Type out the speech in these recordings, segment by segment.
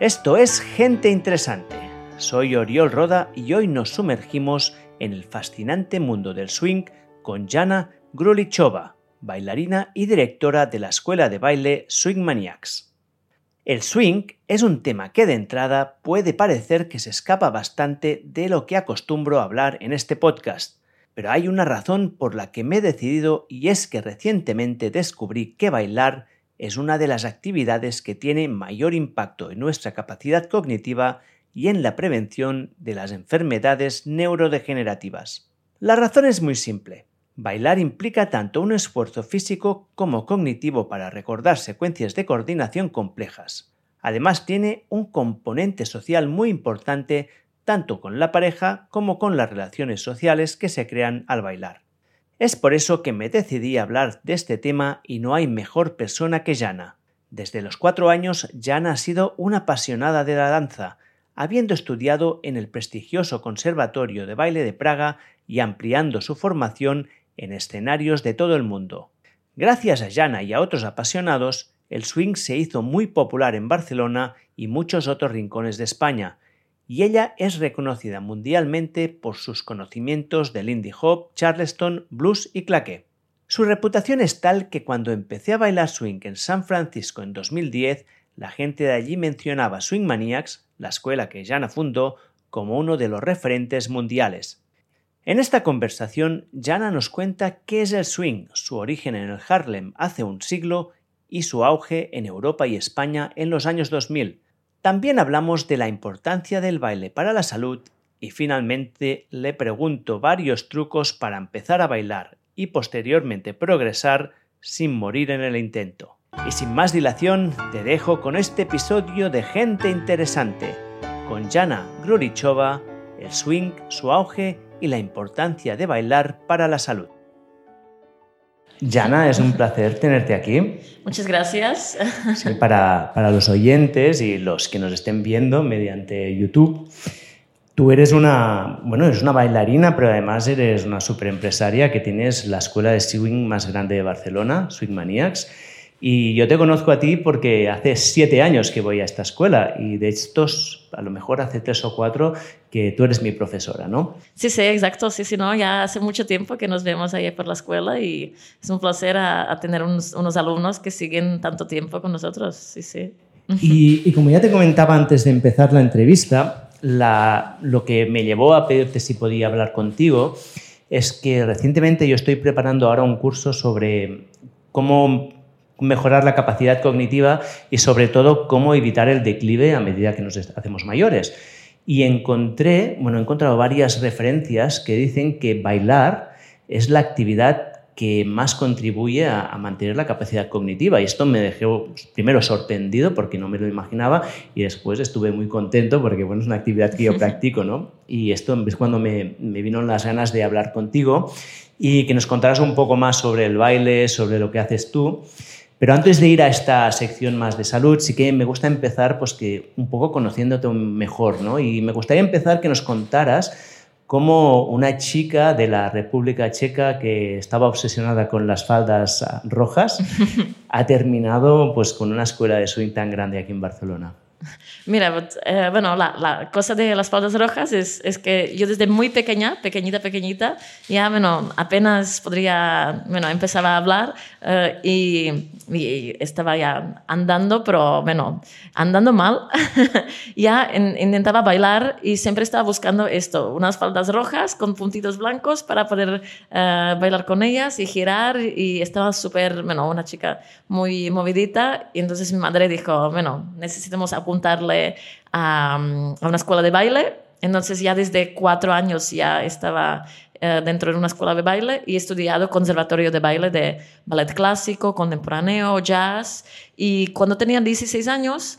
Esto es Gente Interesante. Soy Oriol Roda y hoy nos sumergimos en el fascinante mundo del swing con Jana Grulichova, bailarina y directora de la escuela de baile Swing Maniacs. El swing es un tema que de entrada puede parecer que se escapa bastante de lo que acostumbro hablar en este podcast, pero hay una razón por la que me he decidido y es que recientemente descubrí que bailar es una de las actividades que tiene mayor impacto en nuestra capacidad cognitiva y en la prevención de las enfermedades neurodegenerativas. La razón es muy simple. Bailar implica tanto un esfuerzo físico como cognitivo para recordar secuencias de coordinación complejas. Además tiene un componente social muy importante tanto con la pareja como con las relaciones sociales que se crean al bailar. Es por eso que me decidí a hablar de este tema y no hay mejor persona que Jana. Desde los cuatro años, Jana ha sido una apasionada de la danza, habiendo estudiado en el prestigioso Conservatorio de Baile de Praga y ampliando su formación en escenarios de todo el mundo. Gracias a Jana y a otros apasionados, el swing se hizo muy popular en Barcelona y muchos otros rincones de España, y ella es reconocida mundialmente por sus conocimientos de Lindy Hop, Charleston, blues y claqué. Su reputación es tal que cuando empecé a bailar swing en San Francisco en 2010, la gente de allí mencionaba Swing Maniacs, la escuela que Jana fundó, como uno de los referentes mundiales. En esta conversación, Jana nos cuenta qué es el swing, su origen en el Harlem hace un siglo y su auge en Europa y España en los años 2000, también hablamos de la importancia del baile para la salud y finalmente le pregunto varios trucos para empezar a bailar y posteriormente progresar sin morir en el intento. Y sin más dilación, te dejo con este episodio de Gente Interesante, con Jana Grurichova, el swing, su auge y la importancia de bailar para la salud. Jana, es un placer tenerte aquí. Muchas gracias. para, para, los oyentes y los que nos estén viendo mediante YouTube, tú eres una, bueno, eres una bailarina, pero además eres una superempresaria que tienes la escuela de swing más grande de Barcelona, Swing Maniacs. Y yo te conozco a ti porque hace siete años que voy a esta escuela y de estos, a lo mejor hace tres o cuatro, que tú eres mi profesora, ¿no? Sí, sí, exacto. Sí, sí, no, ya hace mucho tiempo que nos vemos ahí por la escuela y es un placer a, tener unos, unos, alumnos que siguen tanto tiempo con nosotros. Sí, sí. Y, y como ya te comentaba antes de empezar la entrevista, la, lo que me llevó a pedirte si podía hablar contigo es que recientemente yo estoy preparando ahora un curso sobre cómo mejorar la capacidad cognitiva y sobre todo cómo evitar el declive a medida que nos hacemos mayores. Y encontré, bueno, he encontrado varias referencias que dicen que bailar es la actividad que más contribuye a, mantener la capacidad cognitiva. Y esto me dejó primero sorprendido porque no me lo imaginaba y después estuve muy contento porque bueno, es una actividad que yo practico. ¿no? Y esto es cuando me, me vino las ganas de hablar contigo y que nos contaras un poco más sobre el baile, sobre lo que haces tú. Pero antes de ir a esta sección más de salud, sí que me gusta empezar pues que un poco conociéndote mejor, ¿no? Y me gustaría empezar que nos contaras cómo una chica de la República Checa que estaba obsesionada con las faldas rojas ha terminado pues con una escuela de swing tan grande aquí en Barcelona. Mira, eh, bueno, la, cosa de las faldas rojas es, que yo desde muy pequeña, pequeñita, pequeñita, ya, bueno, apenas podría, bueno, empezaba a hablar eh, y, estaba ya andando, pero, bueno, andando mal. ya intentaba bailar y siempre estaba buscando esto, unas faldas rojas con puntitos blancos para poder eh, bailar con ellas y girar y estaba súper, bueno, una chica muy movidita y entonces mi madre dijo, bueno, necesitamos apuntarle a, una escuela de baile. Entonces ya desde cuatro años ya estaba eh, dentro de una escuela de baile y he estudiado conservatorio de baile de ballet clásico, contemporáneo, jazz. Y cuando tenía 16 años,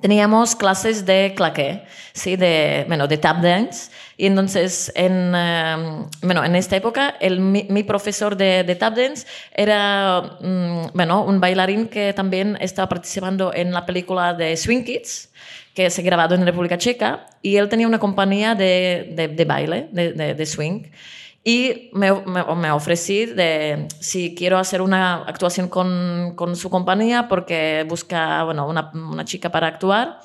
teníamos clases de claqué, ¿sí? de, bueno, de tap dance. Y entonces, en, em, bueno, en esta época, el, mi, profesor de, tap dance era mm, bueno, un bailarín que también estaba participando en la película de Swing Kids, que se grabado en República Checa, y él tenía una compañía de, de, baile, de swing. Y me, ofrecí de si quiero hacer una actuación con, con su compañía porque busca bueno, una, una, chica para actuar.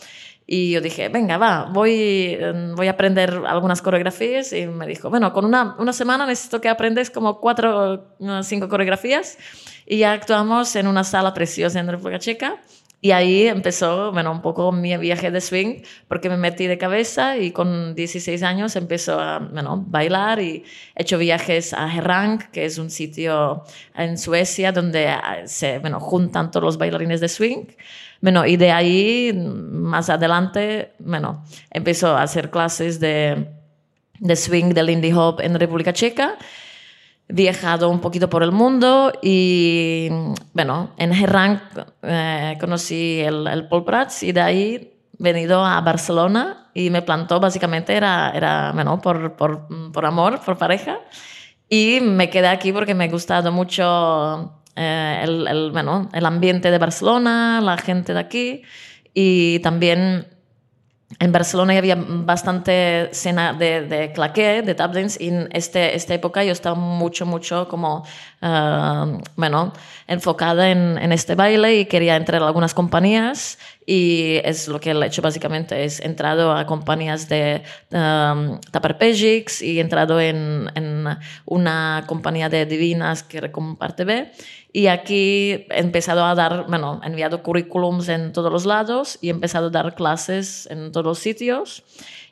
Y yo dije, venga, va, voy, voy a aprender algunas coreografías. Y me dijo, bueno, con una, una semana necesito que aprendes como cuatro o cinco coreografías. Y ya actuamos en una sala preciosa en República Checa. Y ahí empezó, bueno, un poco mi viaje de swing, porque me metí de cabeza y con 16 años empezó a, bueno, bailar y he hecho viajes a Herrang, que es un sitio en Suecia donde ah, se, bueno, juntan todos los bailarines de swing. Bueno, y de ahí, más adelante, bueno, empezó a hacer clases de, de swing, de Lindy Hop en República Checa viajado un poquito por el mundo y, bueno, en Herrang eh, conocí el, el Paul Prats y de ahí venido a Barcelona y me plantó básicamente, era, era bueno, por, por, por amor, por pareja. Y me quedé aquí porque me ha gustado mucho eh, el, el, bueno, el ambiente de Barcelona, la gente de aquí y también en Barcelona había bastante escena de, de claqué, de tap dance, y en este, esta época yo estaba mucho, mucho como, uh, bueno, enfocada en, en, este baile y quería entrar a algunas compañías y es lo que he hecho básicamente, es entrado a compañías de um, Taparpegics y he entrado en, en, una compañía de divinas que era como parte B y aquí he empezado a dar, bueno, he enviado currículums en todos los lados y he empezado a dar clases en todos los sitios.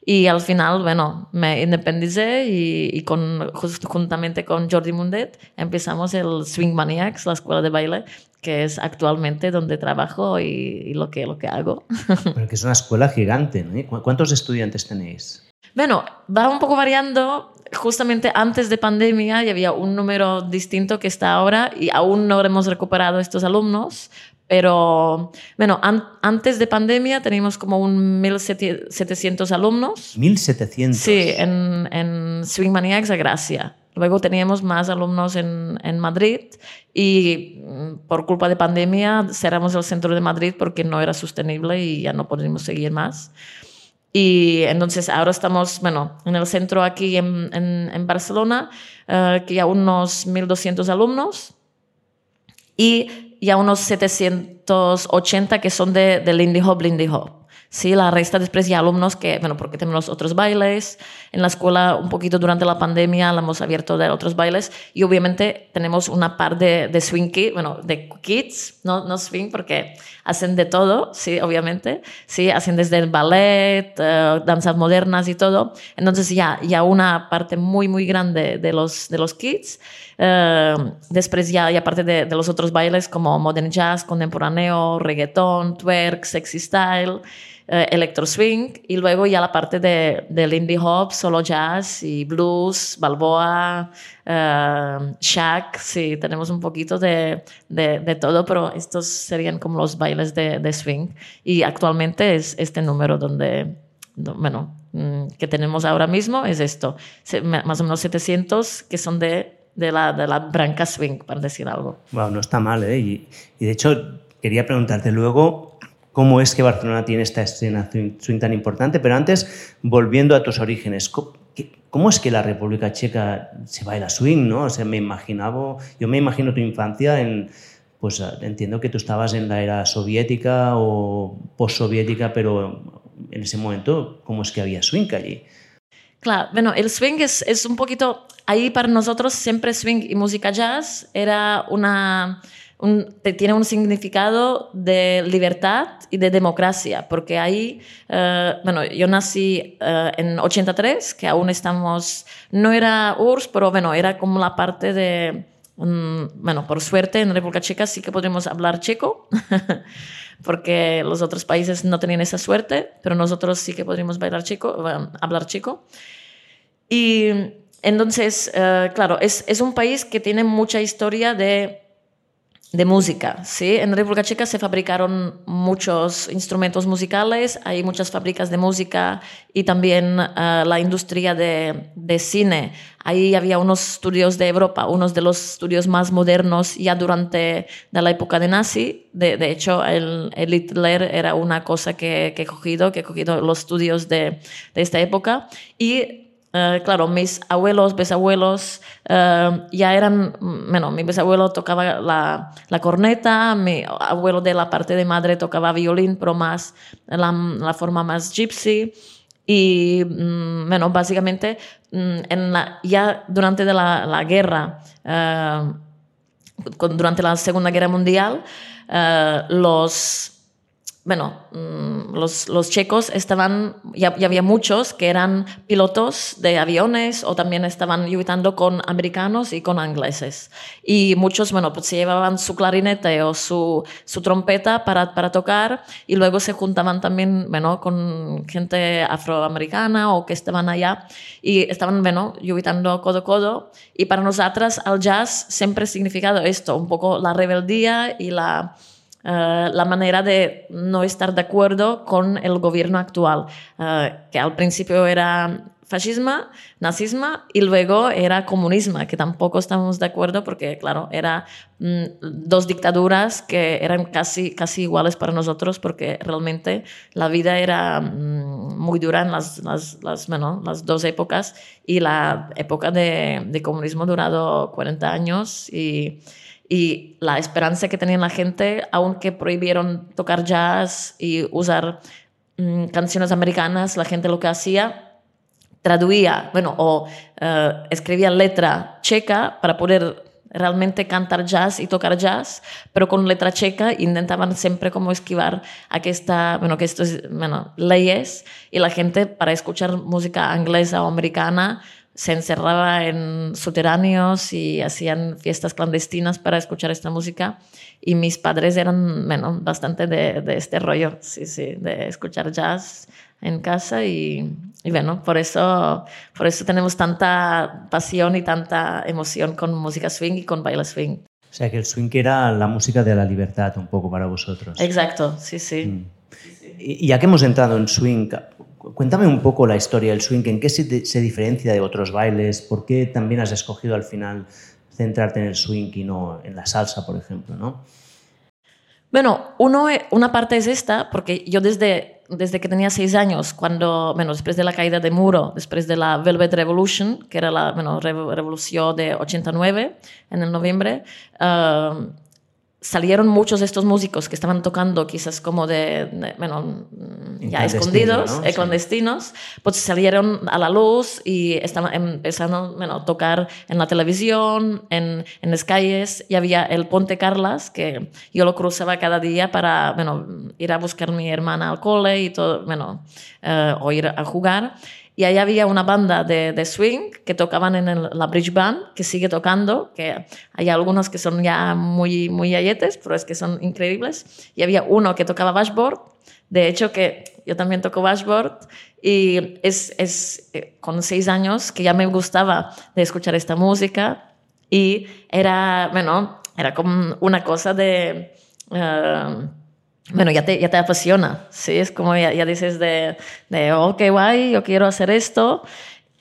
Y al final, bueno, me independicé y, y con, juntamente con Jordi Mundet empezamos el Swing Maniacs, la escuela de baile, que es actualmente donde trabajo y, y lo, que, lo que hago. Pero que es una escuela gigante, ¿no? ¿Cuántos estudiantes tenéis? Bueno, va un poco variando justamente antes de pandemia ya había un número distinto que está ahora y aún no hemos recuperado estos alumnos, pero bueno, antes de pandemia teníamos como un 1.700 alumnos. ¿1.700? Sí, en, en Swing Maniacs a Gracia. Luego teníamos más alumnos en, en, Madrid y mm, por culpa de pandemia cerramos el centro de Madrid porque no era sostenible y ya no pudimos seguir más. Y entonces ahora estamos, bueno, en el centro aquí en, en, Barcelona, uh, que ya unos 1.200 alumnos y ya unos 780 que son de, de Lindy Hop, Lindy Hop. Sí, la resta después ya alumnos que, bueno, porque tenemos otros bailes. En la escuela, un poquito durante la pandemia, la hemos abierto de otros bailes. Y obviamente tenemos una par de, de swing kids, bueno, de kids, no, no swing, porque hacen de todo, sí, obviamente. Sí, hacen desde el ballet, uh, danzas modernas y todo. Entonces ya, ya una parte muy, muy grande de los, de los kids. Uh, después ya, y aparte de, de los otros bailes como modern jazz, contemporáneo, reggaeton, twerk, sexy style eh, electro swing y luego ya la parte de, del indie hop, solo jazz y blues, balboa, uh, shack, sí, tenemos un poquito de, de, todo, pero estos serían como los bailes de, de swing y actualmente es este número donde, bueno, mm, que tenemos ahora mismo es esto, más o menos 700 que son de, de, la, de la branca swing, para decir algo. Wow, no está mal, ¿eh? Y, de hecho, quería preguntarte luego, cómo es que Barcelona tiene esta escena swing tan importante. Pero antes, volviendo a tus orígenes, ¿cómo es que la República Checa se baila swing? ¿no? O sea, me imaginaba, yo me imagino tu infancia en, pues entiendo que tú estabas en la era soviética o postsoviética, pero en ese momento, ¿cómo es que había swing allí? Claro, bueno, el swing es, es un poquito, ahí para nosotros siempre swing y música jazz era una tiene un significado de libertad y de democracia, porque ahí, eh, bueno, yo nací uh, en 83, que aún estamos, no era URSS, pero bueno, era como la parte de, um, bueno, por suerte en República Checa sí que podríamos hablar checo, porque los otros países no tenían esa suerte, pero nosotros sí que podríamos bailar checo, uh, hablar checo. Y entonces, uh, claro, es, es un país que tiene mucha historia de de música. ¿sí? En República Checa se fabricaron muchos instrumentos musicales, hay muchas fábricas de música y también uh, la industria de, de, cine. Ahí había unos estudios de Europa, unos de los estudios más modernos ya durante la época de nazi. De, de hecho, el, el, Hitler era una cosa que, que, he cogido, que he cogido los estudios de, de esta época. Y eh, claro, mis abuelos, bisabuelos eh, ya eran, bueno, mi bisabuelo tocaba la, la, corneta, mi abuelo de la parte de madre tocaba violín, pero más la, la forma más gypsy. Y, mm, bueno, básicamente, mm, en la, ya durante la, la guerra, uh, durante la Segunda Guerra Mundial, uh, los bueno, mm, los, los, checos estaban, ya, había muchos que eran pilotos de aviones o también estaban ayudando con americanos y con ingleses. Y muchos, bueno, pues llevaban su clarinete o su, su trompeta para, para tocar y luego se juntaban también, bueno, con gente afroamericana o que estaban allá y estaban, bueno, ayudando codo a codo. Y para nosotras, al jazz siempre ha significado esto, un poco la rebeldía y la eh, la manera de no estar de acuerdo con el gobierno actual, eh, que al principio era fascismo, nazismo y luego era comunismo, que tampoco estamos de acuerdo porque, claro, eran mm, dos dictaduras que eran casi, casi iguales para nosotros porque realmente la vida era mm, muy dura en las, las, las, bueno, las dos épocas y la época de, de comunismo durado 40 años y y la esperanza que tenía la gente, aunque prohibieron tocar jazz y usar mm, canciones americanas, la gente lo que hacía, traducía, bueno, o eh, escribía letra checa para poder realmente cantar jazz y tocar jazz, pero con letra checa intentaban siempre como esquivar a que esta, bueno, que estos, bueno, leyes y la gente para escuchar música inglesa o americana se encerraba en subterráneos y hacían fiestas clandestinas para escuchar esta música. Y mis padres eran bueno, bastante de, de este rollo, sí, sí, de escuchar jazz en casa y, y, bueno, por eso, por eso tenemos tanta pasión y tanta emoción con música swing y con baile swing. O sea, que el swing era la música de la libertad un poco para vosotros. Exacto, sí, sí. Mm. Y ya que hemos entrado en swing, Cuéntame un poco la historia del swing, en qué se, se, diferencia de otros bailes, por qué también has escogido al final centrarte en el swing y no en la salsa, por ejemplo, ¿no? Bueno, uno, una parte es esta, porque yo desde, desde que tenía seis años, cuando, bueno, después de la caída de muro, después de la Velvet Revolution, que era la bueno, revolución de 89, en el noviembre, uh, salieron muchos de estos músicos que estaban tocando quizás como de, bueno, ya escondidos, ¿no? clandestinos, pues salieron a la luz y estaban empezando bueno, a tocar en la televisión, en, en las calles, y había el Ponte Carlas, que yo lo cruzaba cada día para bueno, ir a buscar a mi hermana al cole y todo, bueno, uh, o ir a jugar. Y ahí había una banda de, de swing que tocaban en la Bridge Band, que sigue tocando, que hay algunos que son ya muy, muy ayetes, pero es que son increíbles. Y había uno que tocaba bashboard, de hecho que yo también toco bashboard, y es, es eh, con seis años que ya me gustaba de escuchar esta música, y era, bueno, era como una cosa de... Uh, bueno, ya te, ya te apasiona, ¿sí? Es como ya, ya dices de, de, oh, qué guay, yo quiero hacer esto.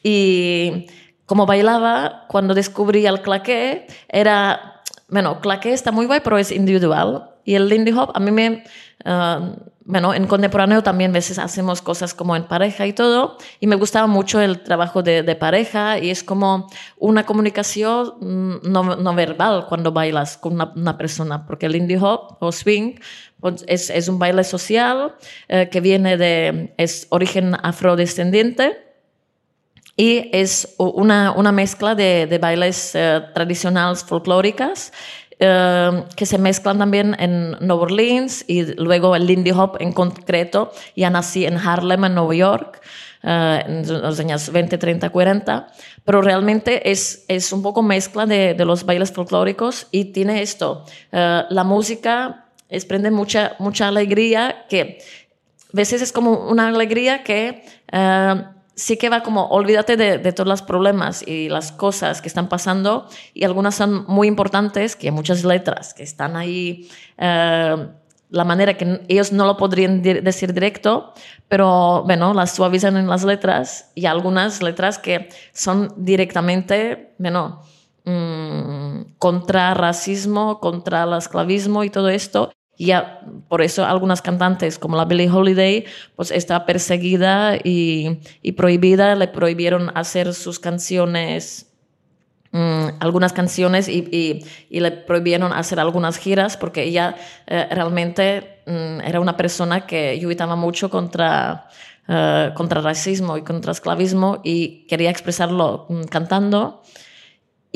Y como bailaba, cuando descubrí el claqué, era, bueno, claqué está muy guay, pero es individual. Y el Lindy Hop a mí me, uh, bueno, en contemporáneo también a veces hacemos cosas como en pareja y todo, y me gustaba mucho el trabajo de, de pareja y es como una comunicación mm, no, no verbal cuando bailas con una, una, persona, porque el Lindy Hop o swing es, es un baile social eh, que viene de, es origen afrodescendiente y es una, una mezcla de, de bailes eh, tradicionales folclóricas eh, que se mezclan también en Nueva Orleans y luego el Lindy Hop en concreto. Ya nací en Harlem, en Nueva York, uh, en los años 20, 30, 40, pero realmente es, es un poco mezcla de, de los bailes folclóricos y tiene esto. Uh, la música desprende mucha, mucha alegría que a veces es como una alegría que sí que va como, olvídate de, de, todos los problemas y las cosas que están pasando y algunas son muy importantes, que muchas letras que están ahí, eh, la manera que ellos no lo podrían decir directo, pero bueno, las suavizan en las letras y algunas letras que son directamente, bueno, mmm, contra racismo, contra el esclavismo y todo esto. Y ya por eso algunas cantantes como la Billie Holiday pues está perseguida y, y prohibida, le prohibieron hacer sus canciones mm, algunas canciones y, y, le prohibieron hacer algunas giras porque ella eh, realmente mm, era una persona que luchaba mucho contra, eh, contra racismo y contra esclavismo y quería expresarlo mm, cantando.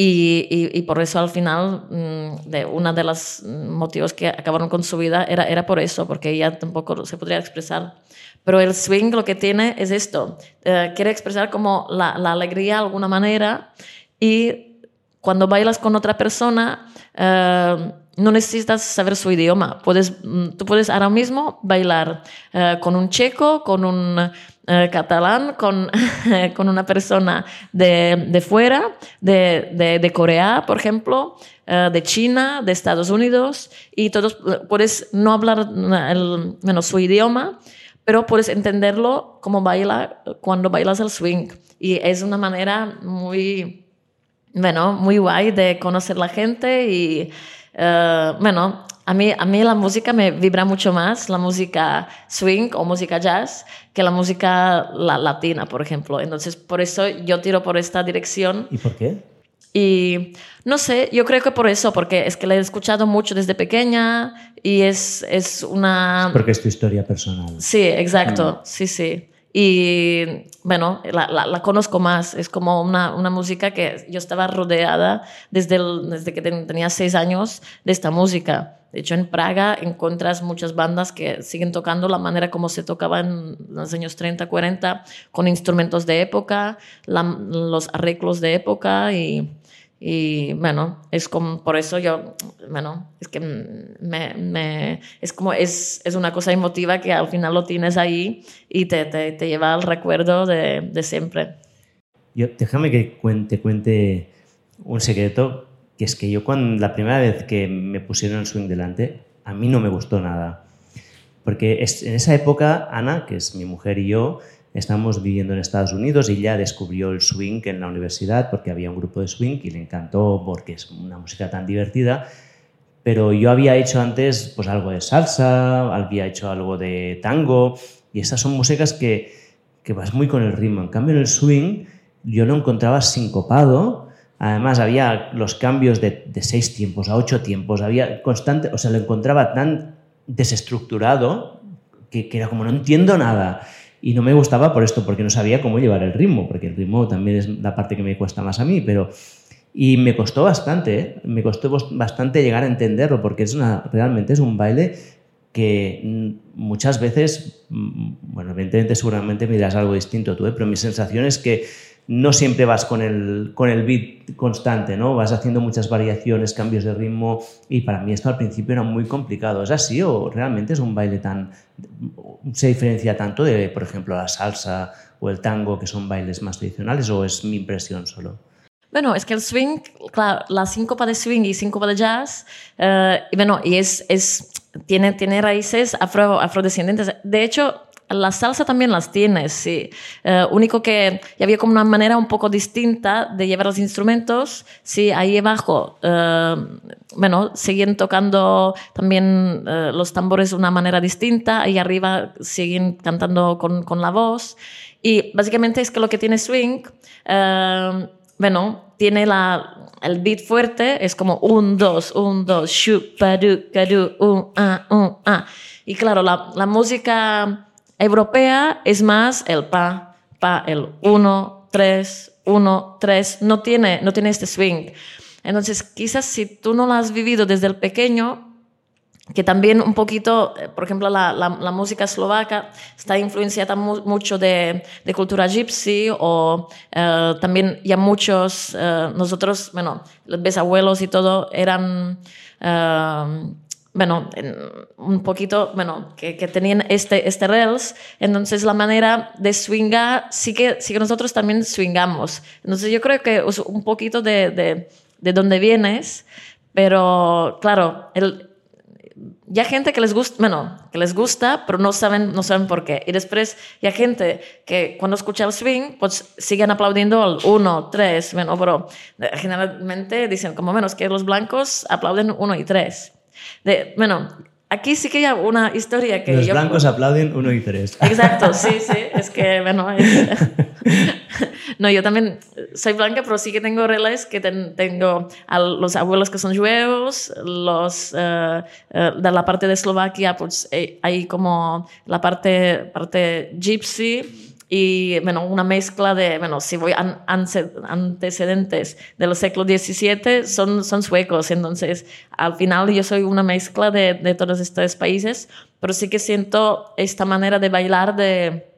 Y, y, y, por eso al final, mm, de una de los motivos que acabaron con su vida era, era por eso, porque ella tampoco se podría expresar. Pero el swing lo que tiene es esto, eh, quiere expresar como la, la, alegría de alguna manera y cuando bailas con otra persona, eh, no necesitas saber su idioma. Puedes, mm, tú puedes ahora mismo bailar eh, con un checo, con un eh, catalán, con, con una persona de, de fuera, de, de, Corea, por ejemplo, eh, de China, de Estados Unidos, y todos puedes no hablar el, bueno, su idioma, pero puedes entenderlo como baila cuando bailas el swing. Y es una manera muy, bueno, muy guay de conocer la gente y, uh, bueno, a mí, a mí la música me vibra mucho más, la música swing o música jazz, que la música la, latina, por ejemplo. Entonces, por eso yo tiro por esta dirección. ¿Y por qué? Y no sé, yo creo que por eso, porque es que la he escuchado mucho desde pequeña y es, es una... Es porque es tu historia personal. Sí, exacto, sí, sí. Y bueno, la, la, la, conozco más. Es como una, una, música que yo estaba rodeada desde, el, desde que tenía seis años de esta música. De hecho, en Praga encuentras muchas bandas que siguen tocando la manera como se tocaba en los años 30, 40, con instrumentos de época, la, los arreglos de época y, y, bueno, es como, por eso yo, bueno, es que me, me, es como, es, es una cosa emotiva que al final lo tienes ahí y te, te, te lleva al recuerdo de, de siempre. Yo, déjame que cuente, cuente un secreto que es que yo cuando la primera vez que me pusieron el swing delante, a mí no me gustó nada. Porque es, en esa época, Ana, que es mi mujer y yo, estábamos viviendo en Estados Unidos y ella descubrió el swing en la universidad porque había un grupo de swing y le encantó porque es una música tan divertida. Pero yo había hecho antes pues algo de salsa, había hecho algo de tango y estas son músicas que, que vas muy con el ritmo. En cambio, en el swing yo lo encontraba sincopado Además, había los cambios de, de, seis tiempos a ocho tiempos, había constante, o sea, lo encontraba tan desestructurado que, que, era como no entiendo nada. Y no me gustaba por esto, porque no sabía cómo llevar el ritmo, porque el ritmo también es la parte que me cuesta más a mí, pero... Y me costó bastante, ¿eh? me costó bastante llegar a entenderlo, porque es una, realmente es un baile que muchas veces, bueno, evidentemente seguramente me dirás algo distinto tú, ¿eh? pero mi sensación es que no siempre vas con el, con el beat constante, ¿no? Vas haciendo muchas variaciones, cambios de ritmo y para mí esto al principio era muy complicado. ¿Es así o realmente es un baile tan... se diferencia tanto de, por ejemplo, la salsa o el tango, que son bailes más tradicionales o es mi impresión solo? Bueno, es que el swing, claro, la síncopa de swing y síncopa de jazz, y bueno, y es, es, tiene, tiene raíces afro, afrodescendientes. De hecho, la salsa también las tiene, sí. Eh, único que había como una manera un poco distinta de llevar los instrumentos. Sí, ahí abajo, eh, bueno, siguen tocando también eh, los tambores de una manera distinta. Ahí arriba siguen cantando con, con, la voz. Y básicamente es que lo que tiene swing, bueno, tiene la, el beat fuerte, es como un, dos, un, dos, shu, padu, un, ah, un, ah. Y claro, la, la música europea es más el pa, pa, el 1, 3, 1, 3, no tiene, no tiene este swing. Entonces, quizás si tú no lo has vivido desde el pequeño, que también un poquito, eh, por ejemplo, la, la, la música eslovaca está influenciada mu mucho de, de, cultura gypsy o uh, también ya muchos, uh, nosotros, bueno, los bisabuelos y todo eran... Uh, bueno, un poquito, bueno, que, tenían este, este Rails, entonces la manera de swingar, sí que, sí que nosotros también swingamos. Entonces yo creo que es un poquito de, de, de dónde vienes, pero claro, el, ya gente que les gusta, bueno, que les gusta, pero no saben, no saben por qué. Y después ya gente que cuando escucha el swing, pues siguen aplaudiendo al uno, tres, bueno, pero generalmente dicen como menos que los blancos aplauden uno y tres. De, bueno, aquí sí que hay una historia que... Los blancos aplauden uno y tres. Exacto, sí, sí. Es que, bueno... no, yo también soy blanca, pero sí que tengo relés que tengo a los abuelos que son juevos, los eh, eh, de la parte de Eslovaquia, pues eh, hay como la parte, parte gypsy y bueno, una mezcla de, bueno, si voy a antecedentes del siglo XVII, son, son suecos, entonces al final yo soy una mezcla de, de todos estos países, pero sí que siento esta manera de bailar de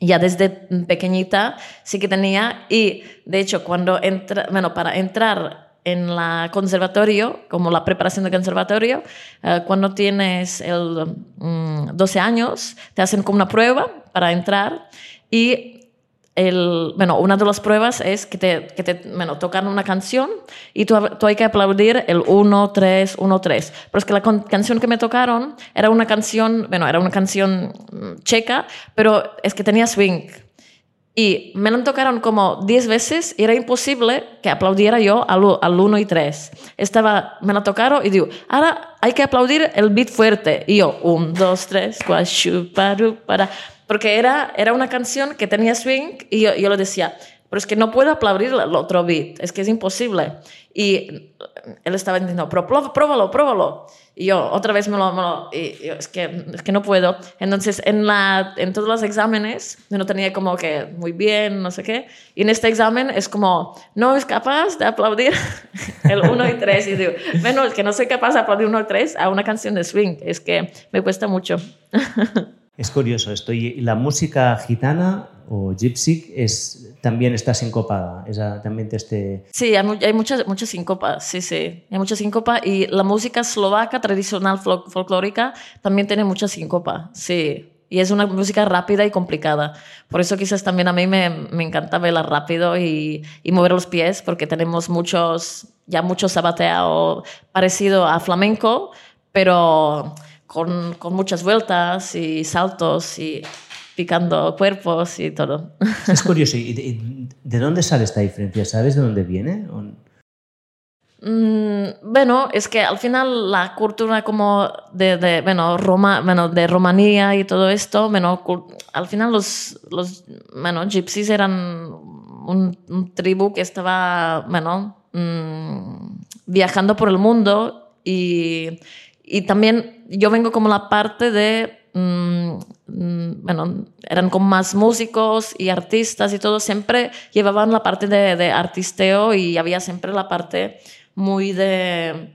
ya desde pequeñita sí que tenía. Y de hecho cuando entra, bueno, para entrar en la conservatorio, como la preparación de conservatorio, eh, cuando tienes el 12 mm, años, te hacen como una prueba para entrar y el, bueno, una de las pruebas es que te, que te bueno, tocan una canción y tú, tú, hay que aplaudir el 1, 3, 1, 3. Pero es que la canción que me tocaron era una canción, bueno, era una canción mm, checa, pero es que tenía swing. Y me la tocaron como 10 veces y era imposible que aplaudiera yo al, al 1 y 3. Estaba, me la tocaron y digo, ahora hay que aplaudir el beat fuerte. Y yo, 1, 2, 3, 4, para porque era, era una canción que tenía swing y yo, yo le decía, pero es que no puedo aplaudir el otro beat, es que es imposible. Y él estaba diciendo, pero pruébalo, pruébalo. Y yo otra vez me lo... Me lo es, que, es que no puedo. Entonces, en, la, en todos los exámenes, yo no tenía como que muy bien, no sé qué. Y en este examen es como, no es capaz de aplaudir el 1 y 3. Y digo, bueno, es que no soy capaz de aplaudir 1 y 3 a una canción de swing. Es que me cuesta mucho. Es curioso esto. ¿Y la música gitana o gypsy es, también está sincopada? También este... Sí, hay, hay mucha, mucha síncopa, sí, sí. Hay mucha síncopa y la música eslovaca tradicional folclórica también tiene mucha síncopa, sí. Y es una música rápida y complicada. Por eso quizás también a mí me, me encanta bailar rápido y, y, mover los pies, porque tenemos muchos, ya mucho sabateo parecido a flamenco, pero con, con muchas vueltas y saltos y picando cuerpos y todo. Es curioso. ¿Y de, dónde sale esta diferencia? ¿Sabes de dónde viene? Mm, bueno, es que al final la cultura como de, de bueno, Roma, bueno, de Rumanía y todo esto, bueno, al final los, los bueno, gypsies eran un, tribu que estaba bueno, mm, viajando por el mundo y y también yo vengo como la parte de, mm, mm, bueno, eran como más músicos y artistas y todo, siempre llevaban la parte de, artisteo y había siempre la parte muy de,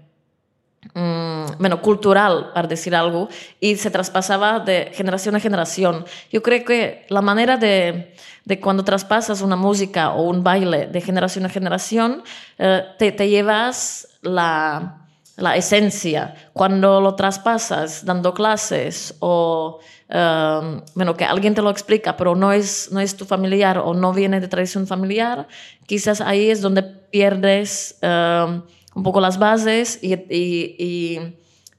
mm, bueno, cultural, para decir algo, y se traspasaba de generación a generación. Yo creo que la manera de, de cuando traspasas una música o un baile de generación a generación, eh, te, te llevas la la esencia. Cuando lo traspasas dando clases o, um, bueno, que alguien te lo explica, pero no es, no es tu familiar o no viene de tradición familiar, quizás ahí es donde pierdes um, un poco las bases y, y,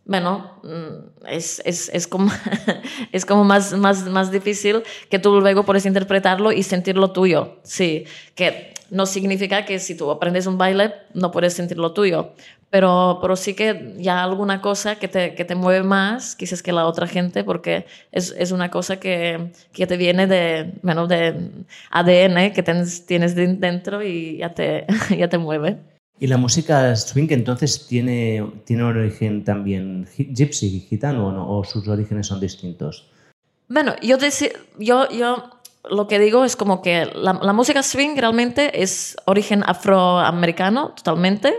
bueno, mm, es, es, es, como, es como más, más, más difícil que tú luego puedes interpretarlo y sentirlo tuyo. Sí, que no significa que si tú aprendes un baile no puedes sentirlo tuyo, pero, pero sí que ya alguna cosa que te, que te mueve más, quizás que la otra gente, porque es, es una cosa que, que, te viene de, bueno, de ADN que tienes, tienes dentro y ya te, ya te mueve. ¿Y la música swing entonces tiene, tiene un origen también gypsy, gitano o no? ¿O sus orígenes son distintos? Bueno, yo, yo, yo lo que digo es como que la, música swing realmente es origen afroamericano totalmente,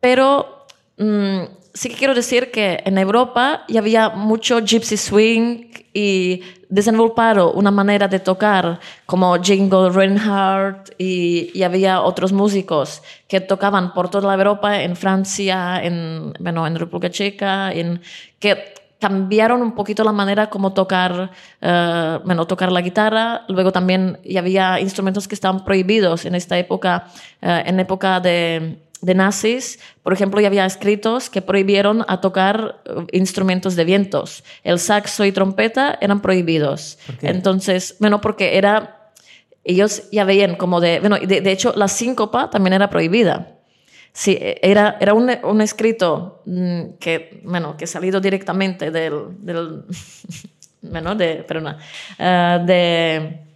pero mm, sí que quiero decir que en Europa ya había mucho gypsy swing y desenvolparon una manera de tocar como Jingle Reinhardt y, y, había otros músicos que tocaban por toda la Europa, en Francia, en, bueno, en República Checa, en, que cambiaron un poquito la manera como tocar, uh, bueno, tocar la guitarra. Luego también ya había instrumentos que estaban prohibidos en esta época, uh, en época de de nazis, por ejemplo, ya había escritos que prohibieron a tocar uh, instrumentos de vientos. El saxo y trompeta eran prohibidos. Entonces, bueno, porque era, ellos ya veían como de, bueno, de, de hecho la síncopa también era prohibida. Sí, era, era un, un escrito mm, que, bueno, que salido directamente del, del bueno, de, perdona, uh, de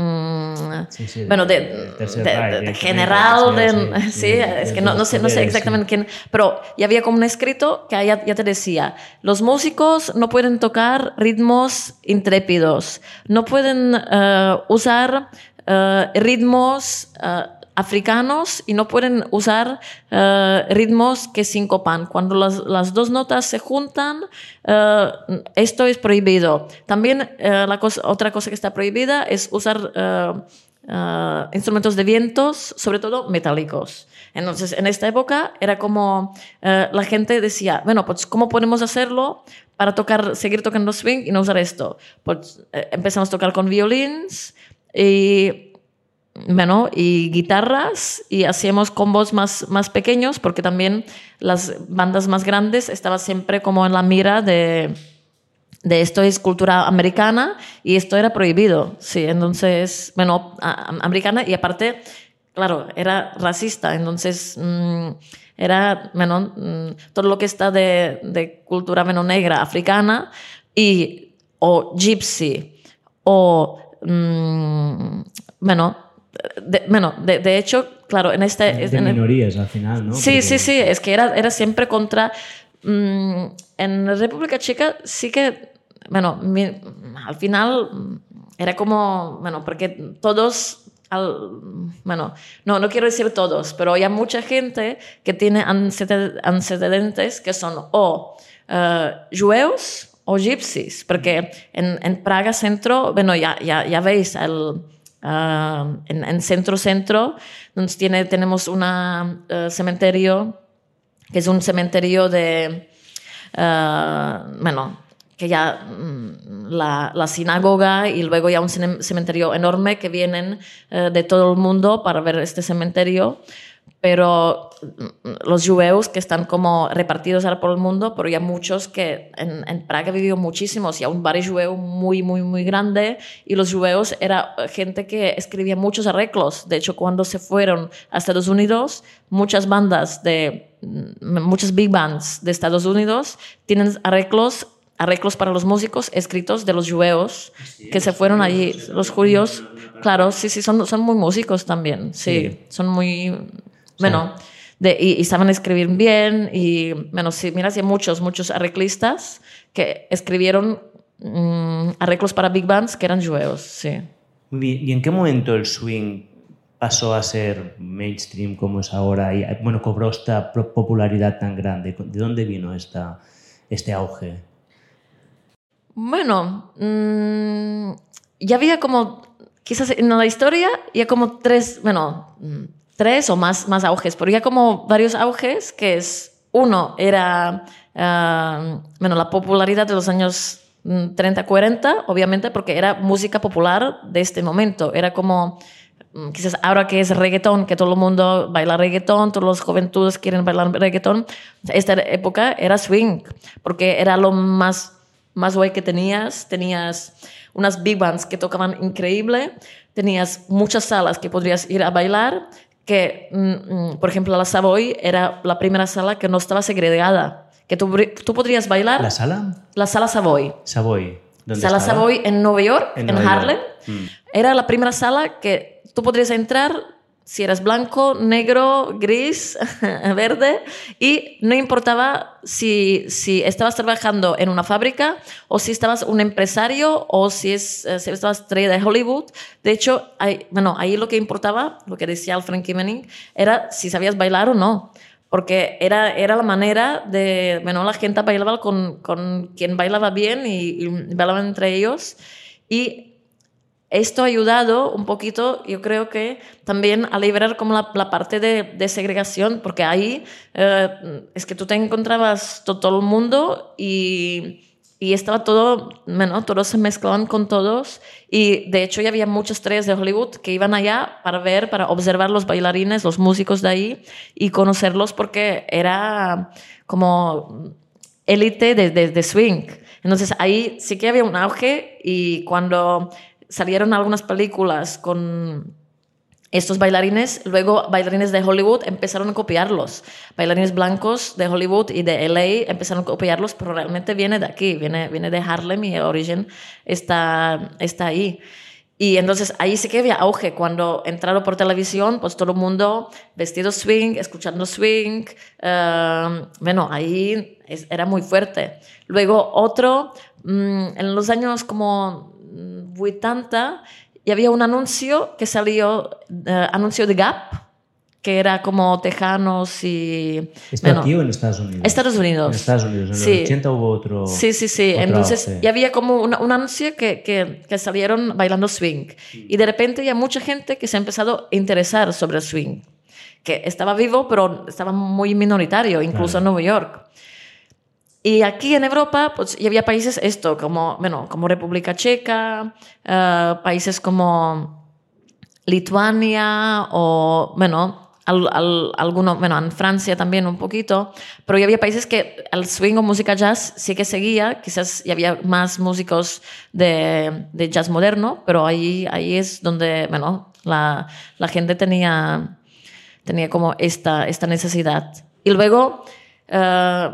Mm, sí, sí, bueno, de, de, de, de general, de, sí, es que no, no, sé, no sé exactamente quién, pero ya había como un escrito que ya, ya te decía, los músicos no pueden tocar ritmos intrépidos, no pueden uh, usar uh, ritmos uh, africanos y no pueden usar uh, ritmos que sincopan. Cuando las, las, dos notas se juntan, uh, esto es prohibido. También uh, la cosa, otra cosa que está prohibida es usar instrumentos de vientos, sobre todo metálicos. Entonces, en esta época era como la gente decía, bueno, pues ¿cómo podemos hacerlo para tocar, seguir tocando swing y no usar esto? Pues empezamos a tocar con violines y bueno, y guitarras y hacíamos combos más, más pequeños porque también las bandas más grandes estaban siempre como en la mira de, de esto es cultura americana y esto era prohibido, sí, entonces, bueno, americana y aparte, claro, era racista, entonces mm, era, bueno, mm, todo lo que está de, de cultura, menos negra, africana y o gypsy o, mm, bueno, de, bueno, de, de, hecho, claro, en este... De en minorías al final, ¿no? Sí, Porque... sí, sí, es que era, era siempre contra... Mmm, en República Checa sí que, bueno, mi, al final era como, bueno, porque todos al, bueno, no, no quiero decir todos, pero hay mucha gente que tiene antecedentes que son o uh, jueos o gypsies, porque en, en Praga Centro, bueno, ya, ya, ya veis el uh, en, en, centro centro donde tiene, tenemos un uh, cementerio que es un cementerio de uh, bueno que ya mm, la, la, sinagoga y luego ya un cementerio enorme que vienen eh, de todo el mundo para ver este cementerio pero mm, los jueos que están como repartidos ahora por el mundo, pero ya muchos que en, en Praga vivido muchísimos, y un barrio jueo muy, muy, muy grande, y los jueos era gente que escribía muchos arreglos. De hecho, cuando se fueron a Estados Unidos, muchas bandas de, mm, muchas big bands de Estados Unidos tienen arreglos arreglos para los músicos escritos de los jueos que se fueron allí. Los judíos, claro, sí, sí, son, son muy músicos también, sí, sí. son muy bueno, de, y, y, saben escribir bien y, bueno, si miras, hay muchos, muchos arreglistas que escribieron mmm, arreglos para big bands que eran jueos, sí. Muy bien. ¿Y en qué momento el swing pasó a ser mainstream como es ahora y, bueno, cobró esta popularidad tan grande? ¿De dónde vino esta, este auge? Bueno, mmm, ya había como, quizás en la historia, ya como tres, bueno, tres o más, más auges, pero ya como varios auges, que es, uno era, uh, bueno, la popularidad de los años 30, mm, 40, obviamente, porque era música popular de este momento, era como mm, quizás ahora que es reggaetón, que todo el mundo baila reggaetón, todos los juventudes quieren bailar reggaetón, esta época era swing, porque era lo más, más guay que tenías, tenías unas big bands que tocaban increíble, tenías muchas salas que podrías ir a bailar, que, mm, por ejemplo, la Savoy era la primera sala que no estaba segregada, que tú, tú podrías bailar. ¿La sala? La sala Savoy. Savoy. ¿Dónde sala estaba? Savoy en Nueva York, en, en Nueva Harlem. York. Mm. Era la primera sala que tú podrías entrar si eras blanco, negro, gris, verde, y no importaba si, si estabas trabajando en una fábrica o si estabas un empresario o si, es, eh, si estabas estrella de Hollywood. De hecho, hay, bueno, ahí lo que importaba, lo que decía Alfred Kimening, era si sabías bailar o no. Porque era, era la manera de, bueno, la gente bailaba con, con quien bailaba bien y, y bailaban entre ellos. Y esto ha ayudado un poquito, yo creo que también a liberar como la, parte de, de, segregación, porque ahí eh, es que tú te encontrabas todo, el mundo y, y, estaba todo, bueno, todos se mezclaban con todos y de hecho ya había muchas estrellas de Hollywood que iban allá para ver, para observar los bailarines, los músicos de ahí y conocerlos porque era como élite de, de, de swing. Entonces ahí sí que había un auge y cuando salieron algunas películas con estos bailarines, luego bailarines de Hollywood empezaron a copiarlos. Bailarines blancos de Hollywood y de LA empezaron a copiarlos, pero realmente viene de aquí, viene, viene de Harlem y el origen está, está ahí. Y entonces ahí sí que había auge. Cuando entraron por televisión, pues todo el mundo vestido swing, escuchando swing. eh, bueno, ahí era muy fuerte. Luego otro, mm, en los años como 80, y había un anuncio que salió, eh, anuncio de Gap, que era como tejanos y... ¿Está bueno, aquí o en Estados Unidos? Estados Unidos. En Estados Unidos. En Sí. los 80 hubo otro. Sí, sí, sí. Entonces ya había como una- un anuncio que, que, que salieron bailando swing. Y de repente ya mucha gente que se ha empezado a interesar sobre el swing. Que estaba vivo, pero estaba muy minoritario, incluso Claro. en Nueva York. Y aquí en Europa, pues ya había países esto, como, bueno, como República Checa, eh, países como Lituania o, bueno, al, al- alguno, bueno, en Francia también un poquito, pero ya había países que el swing o música jazz sí que seguía, quizás ya había más músicos de, de jazz moderno, pero ahí, ahí es donde, bueno, la, la gente tenía, tenía como esta, esta necesidad. Y luego, eh,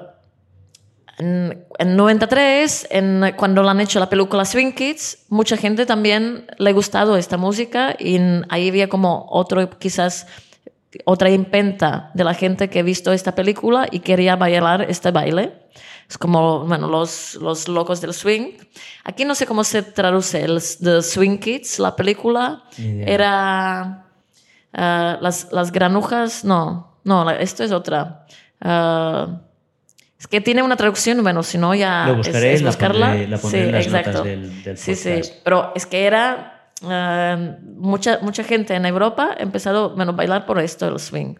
en, en 93, en, cuando le han hecho la película Swing Kids, mucha gente también le ha gustado esta música y ahí había como otro, quizás otra inventa de la gente que ha visto esta película y quería bailar este baile. Es como, bueno, los, los locos del swing. Aquí no sé cómo se traduce el The Swing Kids, la película. Idea. Era ah, las, las granujas, no, no, la- esto es otra. Ah, es que tiene una traducción, bueno, si no ya Lo es- buscaré, es, la buscarla. pondré- la pondré sí, en las exacto. notas del- del sí, sí, pero es que era ah, mucha, mucha gente en Europa ha empezado bueno, a bailar por esto, el swing.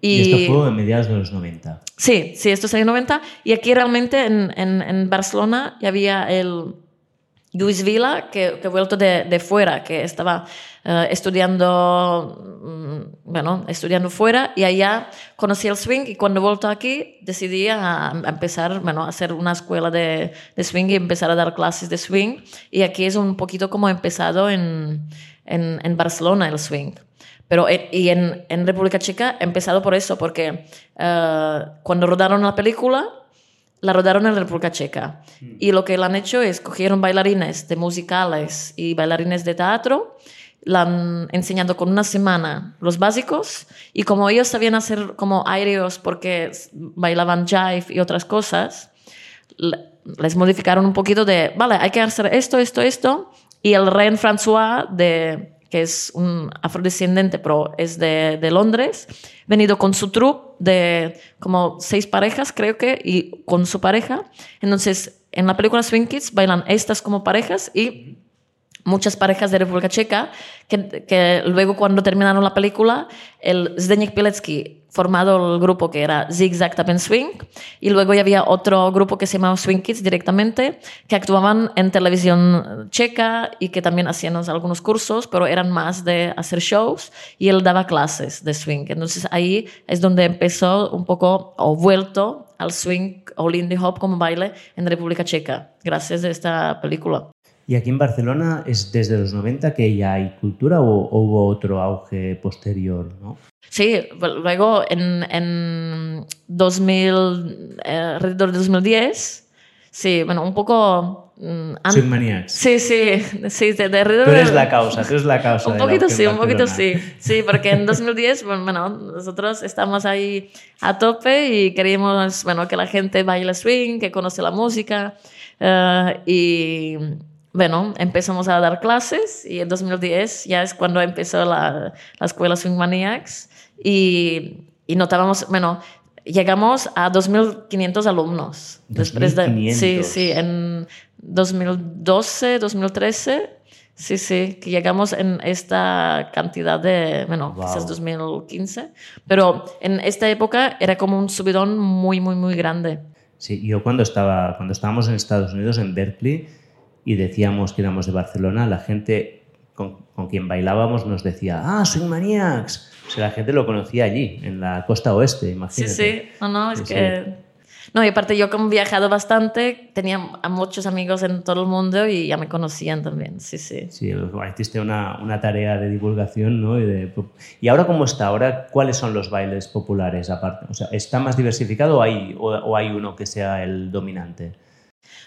Y esto fue en mediados de los 90. Sí, sí, esto es en 90. Y aquí realmente en, en, en Barcelona ya había el Luis Vila, que, que ha vuelto de, de fuera, que estaba eh, estudiando, mm, bueno, estudiando fuera, y allá conocí el swing, y cuando he vuelto aquí decidí a, a empezar, bueno, a hacer una escuela de, de swing y empezar a dar clases de swing. Y aquí es un poquito como he empezado en, en, en Barcelona el swing. Pero en- y en, en República Checa he empezado por eso, porque eh, cuando rodaron la película, la rodaron en República Checa. Y lo que han hecho es cogieron bailarines de musicales y bailarines de teatro, la han enseñado con una semana los básicos y como ellos sabían hacer como aéreos porque bailaban jive y otras cosas, le- les modificaron un poquito de, vale, hay que hacer esto, esto, esto. Y el rey François, de, que es un afrodescendiente, pero es de, de Londres, venido con su troupe de como seis parejas, creo que, y con su pareja. Entonces, en la película Swing Kids bailan estas como parejas y muchas parejas de República Checa que, que luego cuando terminaron la película el Zdeněk Pilecki formado el grupo que era Zigzag Tap and Swing y luego ya había otro grupo que se llamaba Swing Kids directamente que actuaban en televisión checa y que también hacían algunos cursos pero eran más de hacer shows y él daba clases de swing. Entonces ahí es donde empezó un poco o vuelto al swing o lindy hop como baile en República Checa gracias a esta película ¿Y aquí en Barcelona es desde los 90 que ya hay cultura o, o hubo otro auge posterior? ¿no? Sí, luego en, en 2000, eh, alrededor de 2010, sí, bueno, un poco... mm, an- Swing Maniacs. Sí, sí, sí, de, de alrededor Tú eres la causa, tú eres la causa. Un poquito sí, un poquito sí. Sí, porque en 2010, bueno, nosotros estamos ahí a tope y queríamos, bueno, que la gente baile swing, que conoce la música. eh, y, bueno, empezamos a dar clases y en 2010 ya es cuando empezó la, la escuela Swing Maniacs y, y notábamos, bueno, llegamos a 2.500 alumnos. Después de, 2.500. sí, sí, en 2012, 2013. Sí, sí, que llegamos en esta cantidad de, bueno, Wow. quizás 2015, pero en esta época era como un subidón muy, muy, muy grande. Sí, yo cuando, estaba, cuando estábamos en Estados Unidos, en Berkeley, y decíamos que éramos de Barcelona, la gente con, con quien bailábamos nos decía, ah, Swing Maniacs. O sea, la gente lo conocía allí, en la costa oeste, Sí, imagínate. sí, no, no, es Sí, que No, y aparte yo como he viajado bastante, tenía a muchos amigos en todo el mundo y ya me conocían también, sí, sí. Sí, hiciste una, una tarea de divulgación, ¿no? Y, de, y, ahora cómo está? ¿Ahora cuáles son los bailes populares aparte? O sea, ¿está más diversificado o hay, o, hay uno que sea el dominante?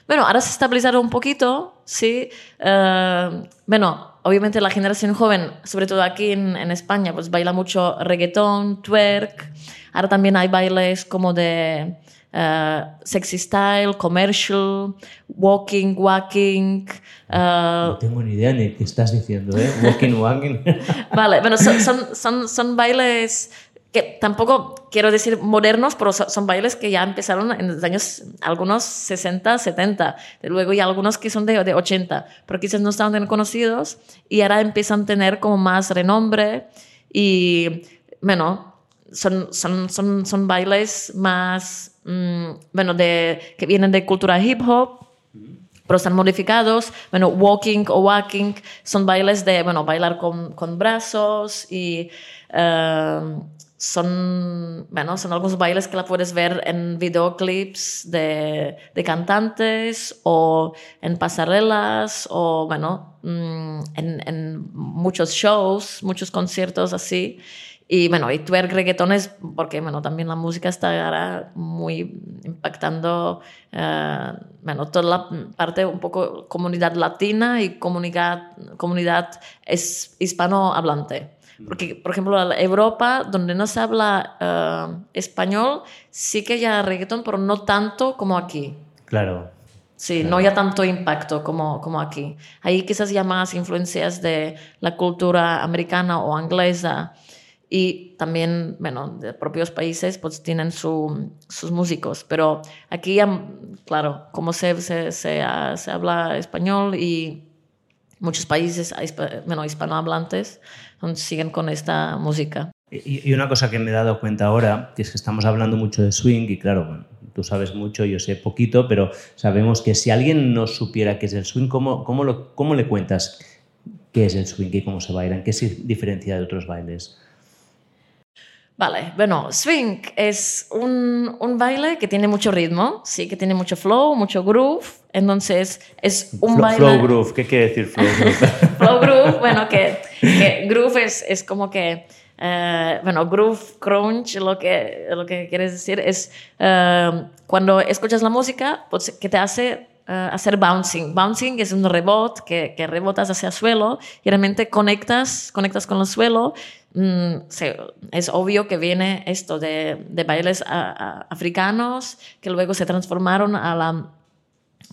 Bueno, ahora se ha estabilizado un poquito, sí. Uh, bueno, obviamente la generación joven, sobre todo aquí en, en España, pues baila mucho reggaetón, twerk. Ahora también hay bailes como de uh, sexy style, commercial, walking, walking. Uh, no tengo ni idea ni qué estás diciendo, ¿eh? Walking, walking. vale, bueno, son, son, son, son bailes que tampoco quiero decir modernos, pero son bailes que ya empezaron en los años, algunos 60, 70, luego ya algunos que son de, de 80, pero quizás no estaban tan conocidos y ahora empiezan a tener como más renombre y, bueno, son, son, son, son bailes más, mm, bueno, de, que vienen de cultura hip hop, pero están modificados. Bueno, walking o walking son bailes de, bueno, bailar con, con brazos y uh, son, bueno, son algunos bailes que la puedes ver en videoclips de, de cantantes o en pasarelas o, bueno, mm, en, en, muchos shows, muchos conciertos así. Y bueno, y twerk reggaetones, porque bueno, también la música está ahora muy impactando, uh, bueno, toda la parte un poco comunidad latina y comunidad, comunidad es hispanohablante. Porque, por ejemplo, Europa, donde no se habla uh, español, sí que hay reggaetón, pero no tanto como aquí. Claro. Sí, no hay tanto impacto como, como aquí. Ahí quizás ya más influencias de la cultura americana o inglesa y también, bueno, de propios países pues tienen su, sus músicos, pero aquí ya, claro, como se, se, se, se habla español y muchos países bueno, hispanohablantes siguen con esta música. Y, una cosa que me he dado cuenta ahora, que es que estamos hablando mucho de swing y claro, tú sabes mucho, yo sé poquito, pero sabemos que si alguien no supiera qué es el swing, ¿cómo, cómo, lo, cómo le cuentas qué es el swing y cómo se baila? ¿En qué se diferencia de otros bailes? Vale, bueno, swing es un, un, baile que tiene mucho ritmo, sí, que tiene mucho flow, mucho groove. Entonces es un flow, baile. Flow groove, ¿qué quiere decir flow groove? groove, bueno, que, que groove es, es como que. Uh, bueno, groove, crunch, lo que, lo que quieres decir es uh, cuando escuchas la música, pues, que te hace uh, hacer bouncing. Bouncing es un rebot que, que, rebotas hacia el suelo y realmente conectas, conectas con el suelo Mm, es obvio que viene esto de, de bailes africanos que luego se transformaron a la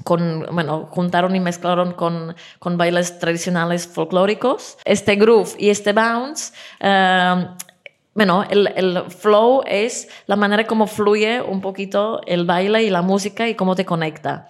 con, bueno, juntaron y mezclaron con, con bailes tradicionales folclóricos. Este groove y este bounce, uh, bueno, el, el, flow es la manera como fluye un poquito el baile y la música y cómo te conecta.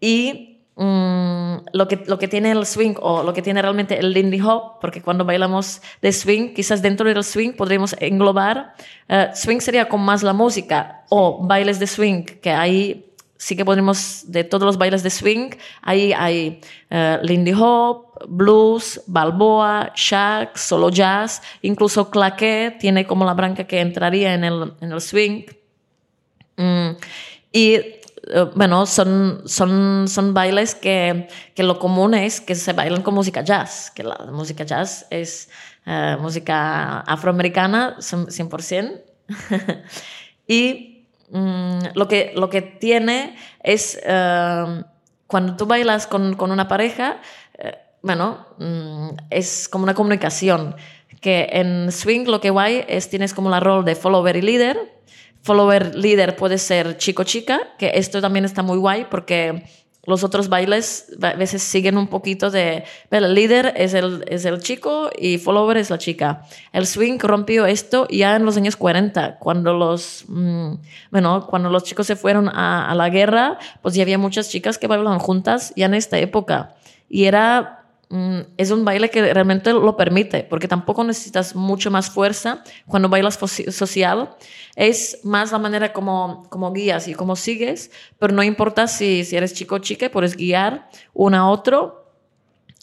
Y Mm, lo, que, lo que tiene el swing o lo que tiene realmente el lindy hop, porque cuando bailamos de swing, quizás dentro del swing podríamos englobar, uh, swing sería con más la música o bailes de swing, que ahí sí que podemos, de todos los bailes de swing, ahí hay uh, lindy hop, blues, balboa, shack, solo jazz, incluso claqué tiene como la branca que entraría en el, en el swing. Mm, y eh, bueno, son, son, son bailes que, que, lo común es que se bailan con música jazz, que la música jazz es uh, música afroamericana 100%. y um, lo, que, lo que tiene es uh, cuando tú bailas con, con una pareja, uh, bueno, um, es como una comunicación. Que en swing lo que guay es tienes como la rol de follower y líder follower líder puede ser chico-chica, que esto también está muy guay porque los otros bailes a veces siguen un poquito de, el líder es el, es el chico y follower es la chica. El swing rompió esto ya en los años 40, cuando los, mm, bueno, cuando los chicos se fueron a, a, la guerra, pues ya había muchas chicas que bailaban juntas ya en esta época. Y era es un baile que realmente lo permite, porque tampoco necesitas mucho más fuerza cuando bailas social. Es más la manera como, como guías y como sigues, pero no importa si, si eres chico o chica, puedes guiar uno a otro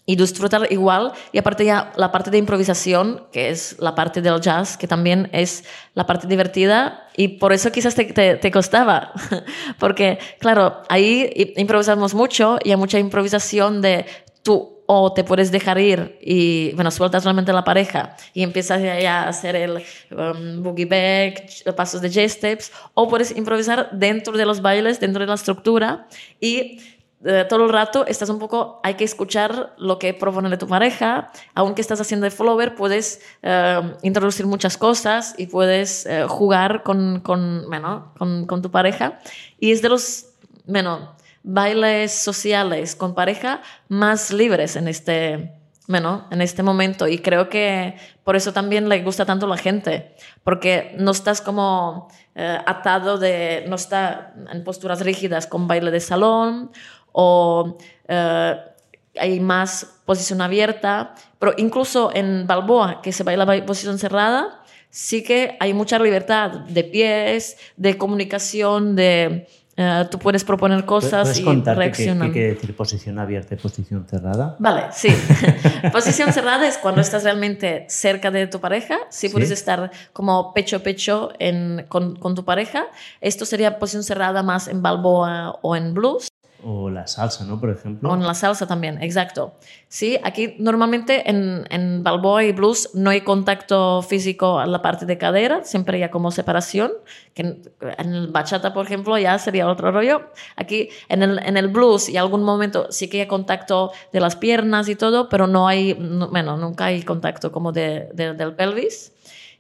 y disfrutar igual. Y aparte ya la parte de improvisación, que es la parte del jazz, que también es la parte divertida. Y por eso quizás te, te, costaba. Porque, claro, ahí improvisamos mucho y hay mucha improvisación de tú o te puedes dejar ir y, bueno, sueltas solamente la pareja y empiezas ya a hacer el um, boogie back, pasos de J-steps, o puedes improvisar dentro de los bailes, dentro de la estructura y eh, todo el rato estás un poco, hay que escuchar lo que propone tu pareja, aunque estás haciendo de follower, puedes eh, introducir muchas cosas y puedes eh, jugar con, con, bueno, con, con, tu pareja. Y es de los, bueno, bailes sociales con pareja más libres en este, bueno, en este momento. Y creo que por eso también le gusta tanto a la gente, porque no estás como atado de, no está en posturas rígidas con baile de salón o eh, hay más posición abierta, pero incluso en Balboa, que se baila posición cerrada, sí que hay mucha libertad de pies, de comunicación, de... Eh, tú puedes proponer cosas y reaccionar. Qué, qué quiere decir posición abierta y posición cerrada? Vale, sí. posición cerrada es cuando estás realmente cerca de tu pareja. Sí, puedes estar como pecho a pecho con, con, tu pareja. Esto sería posición cerrada más en Balboa o en Blues. O la salsa, ¿no? Por ejemplo. O en la salsa también, exacto. Sí, aquí normalmente en, en Balboa y Blues no hay contacto físico a la parte de cadera, siempre hay como separación. Que en, el bachata, por ejemplo, ya sería otro rollo. Aquí en el, en el Blues y algún momento sí que hay contacto de las piernas y todo, pero no hay, bueno, nunca hay contacto como de, del pelvis.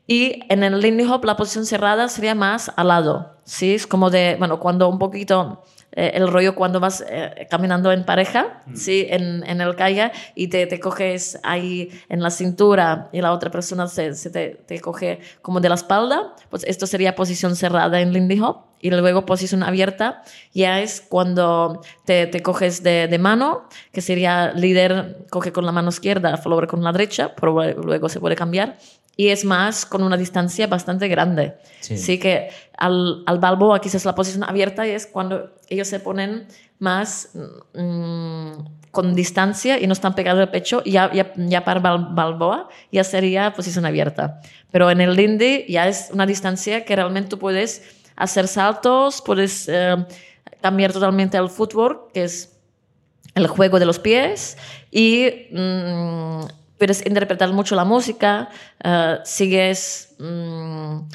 Y en el Lindy Hop la posición cerrada sería más al lado, ¿sí? Es como de, bueno, cuando un poquito eh, el rollo cuando vas eh, caminando en pareja, mm. ¿sí? En, en, el calle y te, te, coges ahí en la cintura y la otra persona se, se te, te, coge como de la espalda, pues esto sería posición cerrada en Lindy Hop. Y luego posición abierta ya es cuando te, te coges de, de, mano, que sería líder coge con la mano izquierda, follower con la derecha, pero luego se puede cambiar y es más con una distancia bastante grande. Sí, que al, al balboa quizás la posición abierta es cuando ellos se ponen más mm, con distancia y no están pegados al pecho ya, ya, ya, para balboa ya sería posición abierta. Pero en el lindy ya es una distancia que realmente tú puedes hacer saltos, puedes eh, cambiar totalmente al footwork, que es el juego de los pies y... Mm, puedes interpretar mucho la música, uh, sigues... Um,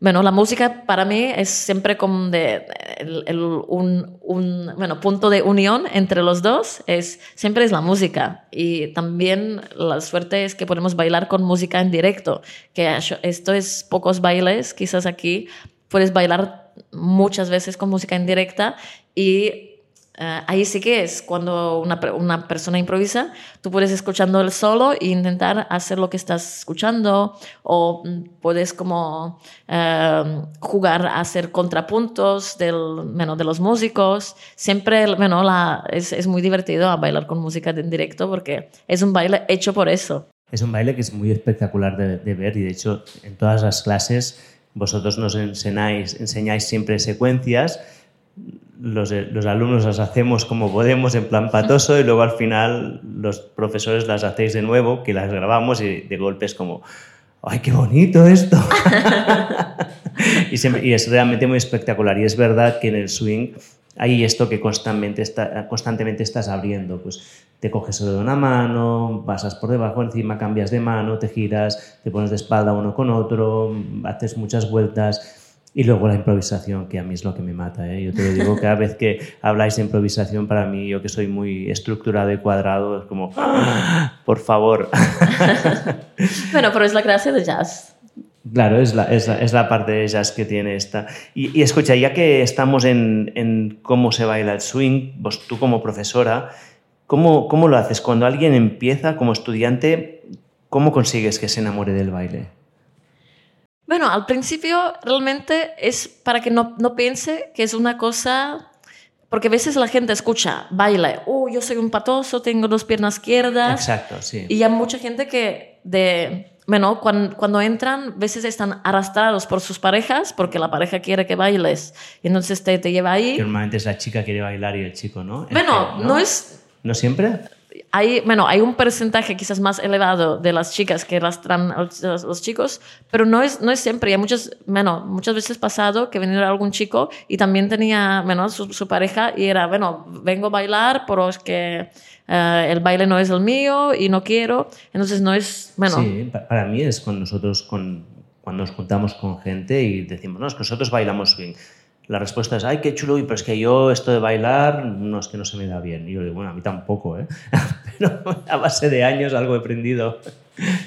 bueno, la música para mí es siempre como de, el, el, un, un, bueno, punto de unión entre los dos, es, siempre es la música. Y también la suerte es que podemos bailar con música en directo, que esto es pocos bailes, quizás aquí puedes bailar muchas veces con música en directa y Uh, ahí sí que es cuando una, una, persona improvisa, tú puedes escuchando el solo e intentar hacer lo que estás escuchando o mm, puedes como uh, jugar a hacer contrapuntos del, bueno, de los músicos. Siempre bueno, la, es, es, muy divertido bailar con música en directo porque es un baile hecho por eso. Es un baile que es muy espectacular de, de ver y de hecho en todas las clases vosotros nos enseñáis, enseñáis siempre secuencias los, los, alumnos las hacemos como podemos, en plan patoso, y luego al final los profesores las hacéis de nuevo, que las grabamos y de golpe es como, ¡ay, qué bonito esto! y, y, es realmente muy espectacular. Y es verdad que en el swing hay esto que constantemente, está, constantemente estás abriendo. Pues te coges solo de una mano, pasas por debajo, encima cambias de mano, te giras, te pones de espalda uno con otro, haces muchas vueltas y luego la improvisación, que a mí es lo que me mata. ¿eh? Yo te lo digo, cada vez que habláis de improvisación, para mí, yo que soy muy estructurado y cuadrado, es como, ¡Ah! por favor. bueno, pero es la gracia de jazz. Claro, es la, es la, es la parte de jazz que tiene esta. Y, y escucha, ya que estamos en, en, cómo se baila el swing, vos tú como profesora, ¿cómo, ¿cómo lo haces? Cuando alguien empieza como estudiante, ¿cómo consigues que se enamore del baile? Bueno, al principio realmente es para que no, no piense que es una cosa porque a veces la gente escucha, baila, oh, yo soy un patoso, tengo dos piernas izquierdas. Exacto, sí. Y hay mucha gente que, de, bueno, cuando, cuando, entran, a veces están arrastrados por sus parejas, porque la pareja quiere que bailes, y entonces te, te lleva ahí. normalmente es la chica que quiere bailar y el chico, ¿no? Bueno, ¿no? es... ¿No siempre? Hay, bueno, hay un porcentaje quizás más elevado de las chicas que arrastran a los, chicos, pero no es, no es siempre. Hay muchas, bueno, muchas veces pasado que venía algún chico y también tenía, bueno, su, pareja y era, bueno, vengo a bailar, pero es que eh, el baile no es el mío y no quiero. Entonces no es, bueno. Sí, pa- para mí es cuando nosotros, con, cuando nos juntamos con gente y decimos, no, es que nosotros bailamos swing. La respuesta es, ay, qué chulo, y pero es que yo esto de bailar, no es que no se me da bien. Y yo digo, bueno, a mí tampoco, ¿eh? Pero a base de años algo he aprendido.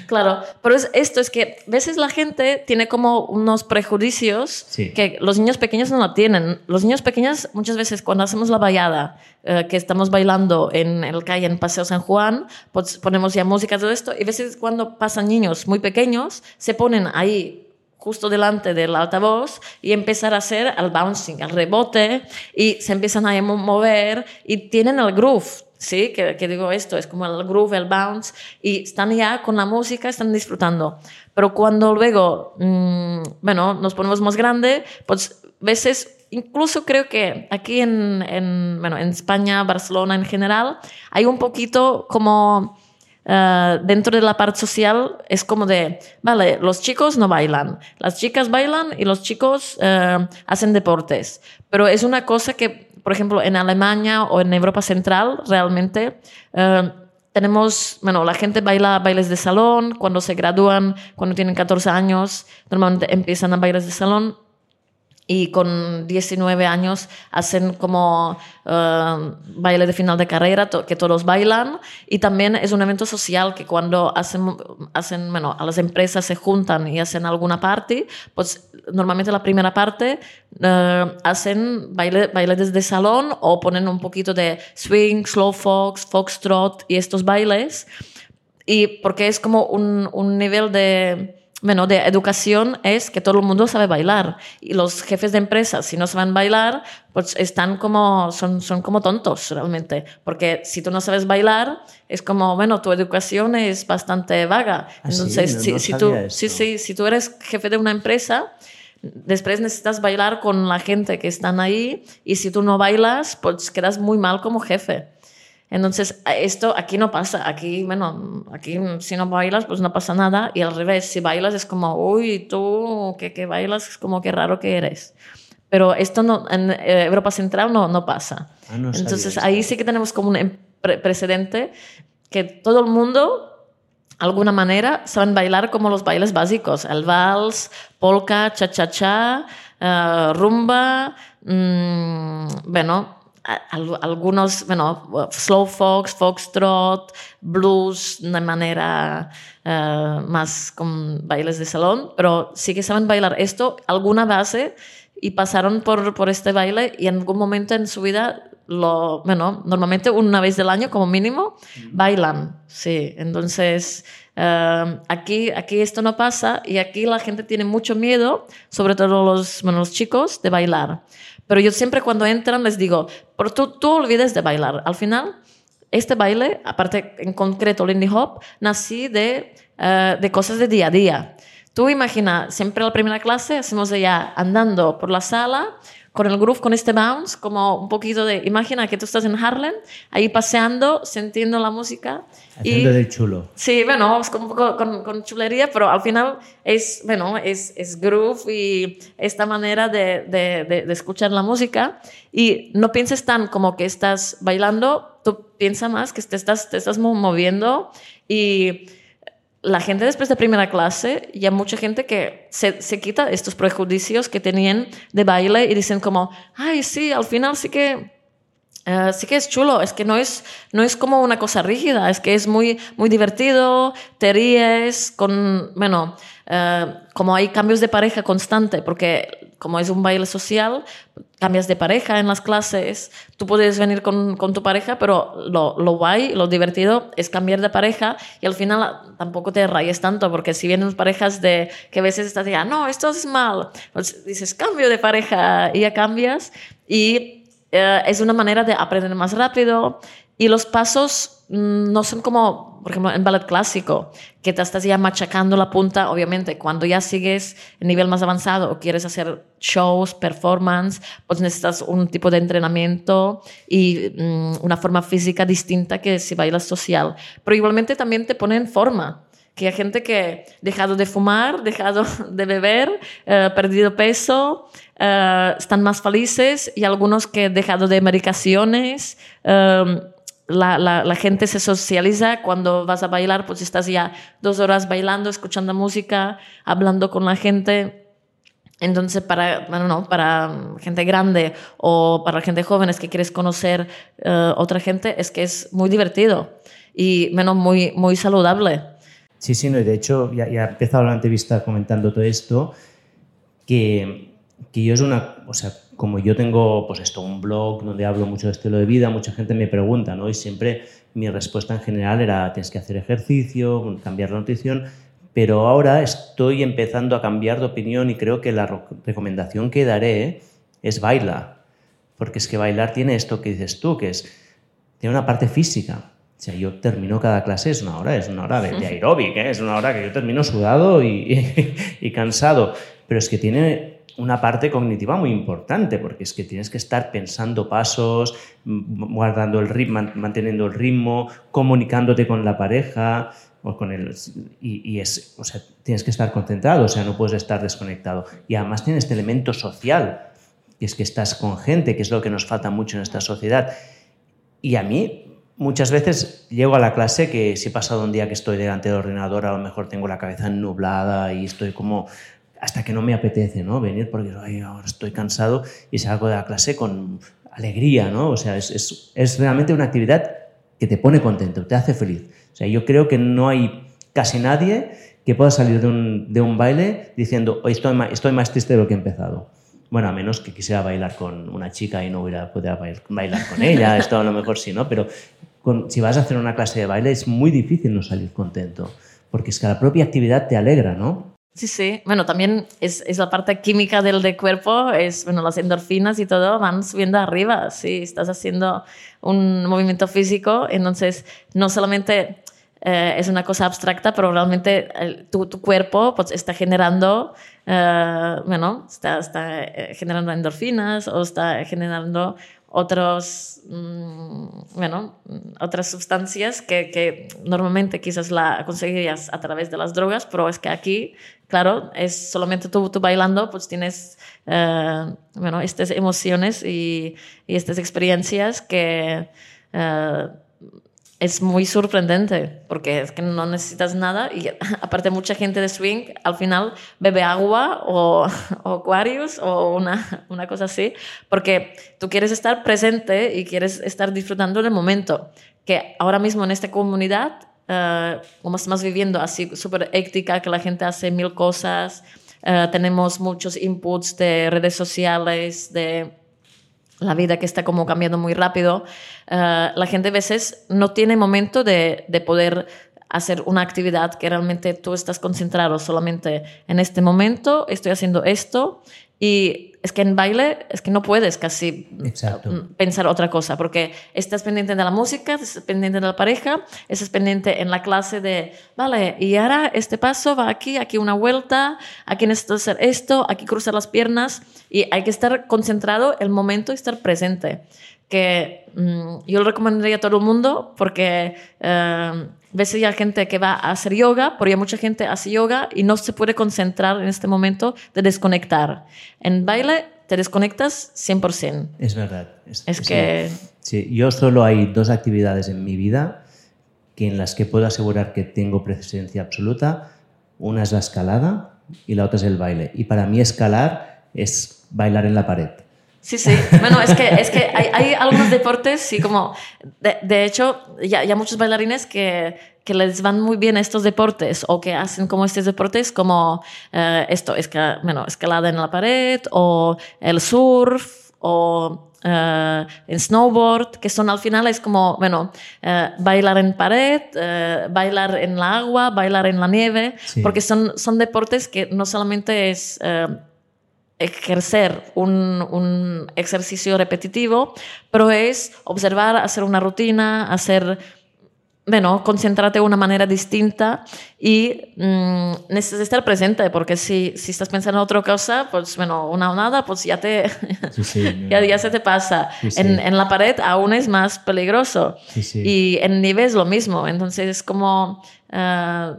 Claro, pero es, esto es que a veces la gente tiene como unos prejuicios Sí. que los niños pequeños no lo tienen. Los niños pequeños muchas veces cuando hacemos la vallada, eh, que estamos bailando en el calle en Paseo San Juan, pues ponemos ya música todo esto y a veces cuando pasan niños muy pequeños se ponen ahí justo delante del altavoz y empezar a hacer el bouncing, el rebote y se empiezan a mo- mover y tienen el groove. Sí, que, digo esto, es como el groove, el bounce, y están ya con la música, están disfrutando. Pero cuando luego, mm, bueno, nos ponemos más grande, pues veces, incluso creo que aquí en, en, bueno, en España, Barcelona en general, hay un poquito como eh, dentro de la parte social es como de, vale, los chicos no bailan, las chicas bailan y los chicos eh, hacen deportes. Pero es una cosa que, por ejemplo, en Alemania o en Europa Central, realmente eh, tenemos, bueno, la gente baila bailes de salón, cuando se gradúan, cuando tienen 14 años, normalmente empiezan a bailes de salón y con 19 años hacen como eh, baile de final de carrera, to- que todos bailan. Y también es un evento social que cuando hacen, hacen, bueno, a las empresas se juntan y hacen alguna party, pues normalmente la primera parte eh, hacen baile, baile desde salón o ponen un poquito de swing, slow fox, foxtrot y estos bailes. Y porque es como un, un nivel de, bueno, de educación es que todo el mundo sabe bailar. Y los jefes de empresas, si no saben bailar, pues están como, son, son como tontos realmente. Porque si tú no sabes bailar, es como, bueno, tu educación es bastante vaga. Ah, Entonces, no- si, no si tú, esto. sí, sí, si tú eres jefe de una empresa, después necesitas bailar con la gente que están ahí y si tú no bailas, pues quedas muy mal como jefe. Entonces, esto aquí no pasa. Aquí, bueno, aquí si no bailas, pues no pasa nada. Y al revés, si bailas es como, uy, tú que, que bailas, es como que raro que eres. Pero esto no, en eh, Europa Central no, no pasa. Ah, no Entonces, ahí sí que tenemos como un em- pre- precedente que todo el mundo, de alguna manera, saben bailar como los bailes básicos. El vals, polka, cha-cha-cha, eh, rumba, mm, bueno, algunos, bueno, slow fox, foxtrot, blues de manera eh, más con bailes de salón, pero sí que saben bailar esto, alguna base, y pasaron por, por este baile y en algún momento en su vida, lo, bueno, normalmente una vez del año como mínimo, bailan, sí. Entonces, eh, aquí, aquí esto no pasa y aquí la gente tiene mucho miedo, sobre todo los, bueno, los chicos, de bailar. Pero yo siempre cuando entran les digo, pero tú, tú olvides de bailar. Al final, este baile, aparte en concreto Lindy Hop, nací de, eh, de cosas de día a día. Tú imagina, siempre la primera clase hacemos ya andando por la sala con el groove, con este bounce, como un poquito de, imagina que tú estás en Harlem, ahí paseando, sintiendo la música. Haciendo del chulo. Sí, bueno, es con, con, con chulería, pero al final es, bueno, es, es groove y esta manera de, de, de, de escuchar la música. Y no pienses tan como que estás bailando, tú piensa más que te estás, te estás mo- moviendo y la gente después de primera clase, ya mucha gente que se, se quita estos prejuicios que tenían de baile y dicen como, ay, sí, al final sí que eh, sí que es chulo, es que no es, no es como una cosa rígida, es que es muy, muy divertido, te ríes, con, bueno, eh, como hay cambios de pareja constante, porque como es un baile social, cambias de pareja en las clases, tú puedes venir con, con tu pareja, pero lo, lo guay, lo divertido es cambiar de pareja y al final tampoco te rayes tanto, porque si vienen parejas de que a veces estás ya, no, esto es mal, pues dices cambio de pareja y ya cambias y eh, es una manera de aprender más rápido y los pasos no son como, por ejemplo, en ballet clásico, que te estás ya machacando la punta, obviamente, cuando ya sigues en nivel más avanzado o quieres hacer shows, performance, pues necesitas un tipo de entrenamiento y mm, una forma física distinta que si bailas social. Pero igualmente también te pone en forma que hay gente que ha dejado de fumar, dejado de beber, eh, perdido peso, eh, están más felices y algunos que han dejado de medicaciones. Eh, la, la, gente se socializa cuando vas a bailar, pues estás ya dos horas bailando, escuchando música, hablando con la gente. Entonces, para, bueno, no, para gente grande o para gente joven es que quieres conocer uh, otra gente, es que es muy divertido y menos muy, muy saludable. Sí, sí, no, y de hecho ya, ya he empezado la entrevista comentando todo esto, que, que yo es una, o sea, como yo tengo pues esto, un blog donde hablo mucho de estilo de vida, mucha gente me pregunta, ¿no? Y siempre mi respuesta en general era, tienes que hacer ejercicio, cambiar la nutrición, pero ahora estoy empezando a cambiar de opinión y creo que la recomendación que daré es baila, porque es que bailar tiene esto que dices tú, que es, tiene una parte física. O sea, yo termino cada clase, es una hora, es una hora de, de aeróbic, ¿eh? es una hora que yo termino sudado y, y, y cansado, pero es que tiene una parte cognitiva muy importante, porque es que tienes que estar pensando pasos, guardando el ritmo, manteniendo el ritmo, comunicándote con la pareja o con el y, es, o sea, tienes que estar concentrado, o sea, no puedes estar desconectado. Y además tiene este elemento social, que es que estás con gente, que es lo que nos falta mucho en esta sociedad. Y a mí muchas veces llego a la clase que si he pasado un día que estoy delante del ordenador, a lo mejor tengo la cabeza nublada y estoy como hasta que no me apetece ¿no? venir porque Ay, ahora estoy cansado y salgo de la clase con alegría, ¿no? O sea, es, es, es, realmente una actividad que te pone contento, te hace feliz. O sea, yo creo que no hay casi nadie que pueda salir de un, de un baile diciendo Hoy estoy, más, estoy más triste de lo que he empezado. Bueno, a menos que quisiera bailar con una chica y no hubiera podido bailar con ella, esto a lo mejor sí, ¿no? Pero si vas a hacer una clase de baile es muy difícil no salir contento, porque es que la propia actividad te alegra, ¿no? Sí, sí. Bueno, también es, la parte química del de cuerpo, es, bueno, las endorfinas y todo van subiendo arriba, sí, estás haciendo un movimiento físico, entonces no solamente eh, es una cosa abstracta, pero realmente tu, tu, cuerpo pues, está generando, eh, bueno, está, está eh, generando endorfinas o está generando otros, mmm, bueno, otras sustancias que, que, normalmente quizás la conseguirías a través de las drogas, pero es que aquí, claro, es solamente tú, tú bailando, pues tienes, uh, bueno, estas emociones y, y, estas experiencias que... Uh, es muy sorprendente porque es que no necesitas nada y aparte mucha gente de swing al final bebe agua o, o Aquarius o una, una, cosa así porque tú quieres estar presente y quieres estar disfrutando del momento que ahora mismo en esta comunidad uh, como estamos viviendo así súper éctica que la gente hace mil cosas uh, tenemos muchos inputs de redes sociales de la vida que está como cambiando muy rápido, uh, la gente a veces no tiene momento de, de, poder hacer una actividad que realmente tú estás concentrado solamente en este momento, estoy haciendo esto y es que en baile es que no puedes casi Exacto. Mm, pensar otra cosa, porque estás pendiente de la música, estás pendiente de la pareja, estás pendiente en la clase de, vale, y ahora este paso va aquí, aquí una vuelta, aquí necesito hacer esto, aquí cruzar las piernas, y hay que estar concentrado el momento y estar presente. Que mmm, yo lo recomendaría a todo el mundo porque... Uh, ves ya gente que va a hacer yoga, ya mucha gente hace yoga y no se puede concentrar en este momento de desconectar. En baile te desconectas 100%. Es verdad. Es, es que... Sí, yo solo hay dos actividades en mi vida que en las que puedo asegurar que tengo presencia absoluta. Una es la escalada y la otra es el baile. Y para mí escalar es bailar en la pared. Sí, sí. Bueno, es que, es que hay, hay algunos deportes, sí, como, de, de hecho, ya, ya, muchos bailarines que, que les van muy bien estos deportes o que hacen como estos deportes como uh, esto, esca, bueno, escalada en la pared o el surf o Uh, en snowboard, que son al final es como, bueno, uh, bailar en pared, uh, bailar en la agua, bailar en la nieve, sí. porque son, son deportes que no solamente es ejercer un, un, ejercicio repetitivo, pero es observar, hacer una rutina, hacer bueno, concentrarte de una manera distinta y mm, necesitas estar presente, porque si, si estás pensando en otra cosa, pues bueno, una o nada, pues ya, te, ya, ya, se te pasa. En, en, la pared aún es más peligroso. Y en nieve es lo mismo. Entonces, como uh,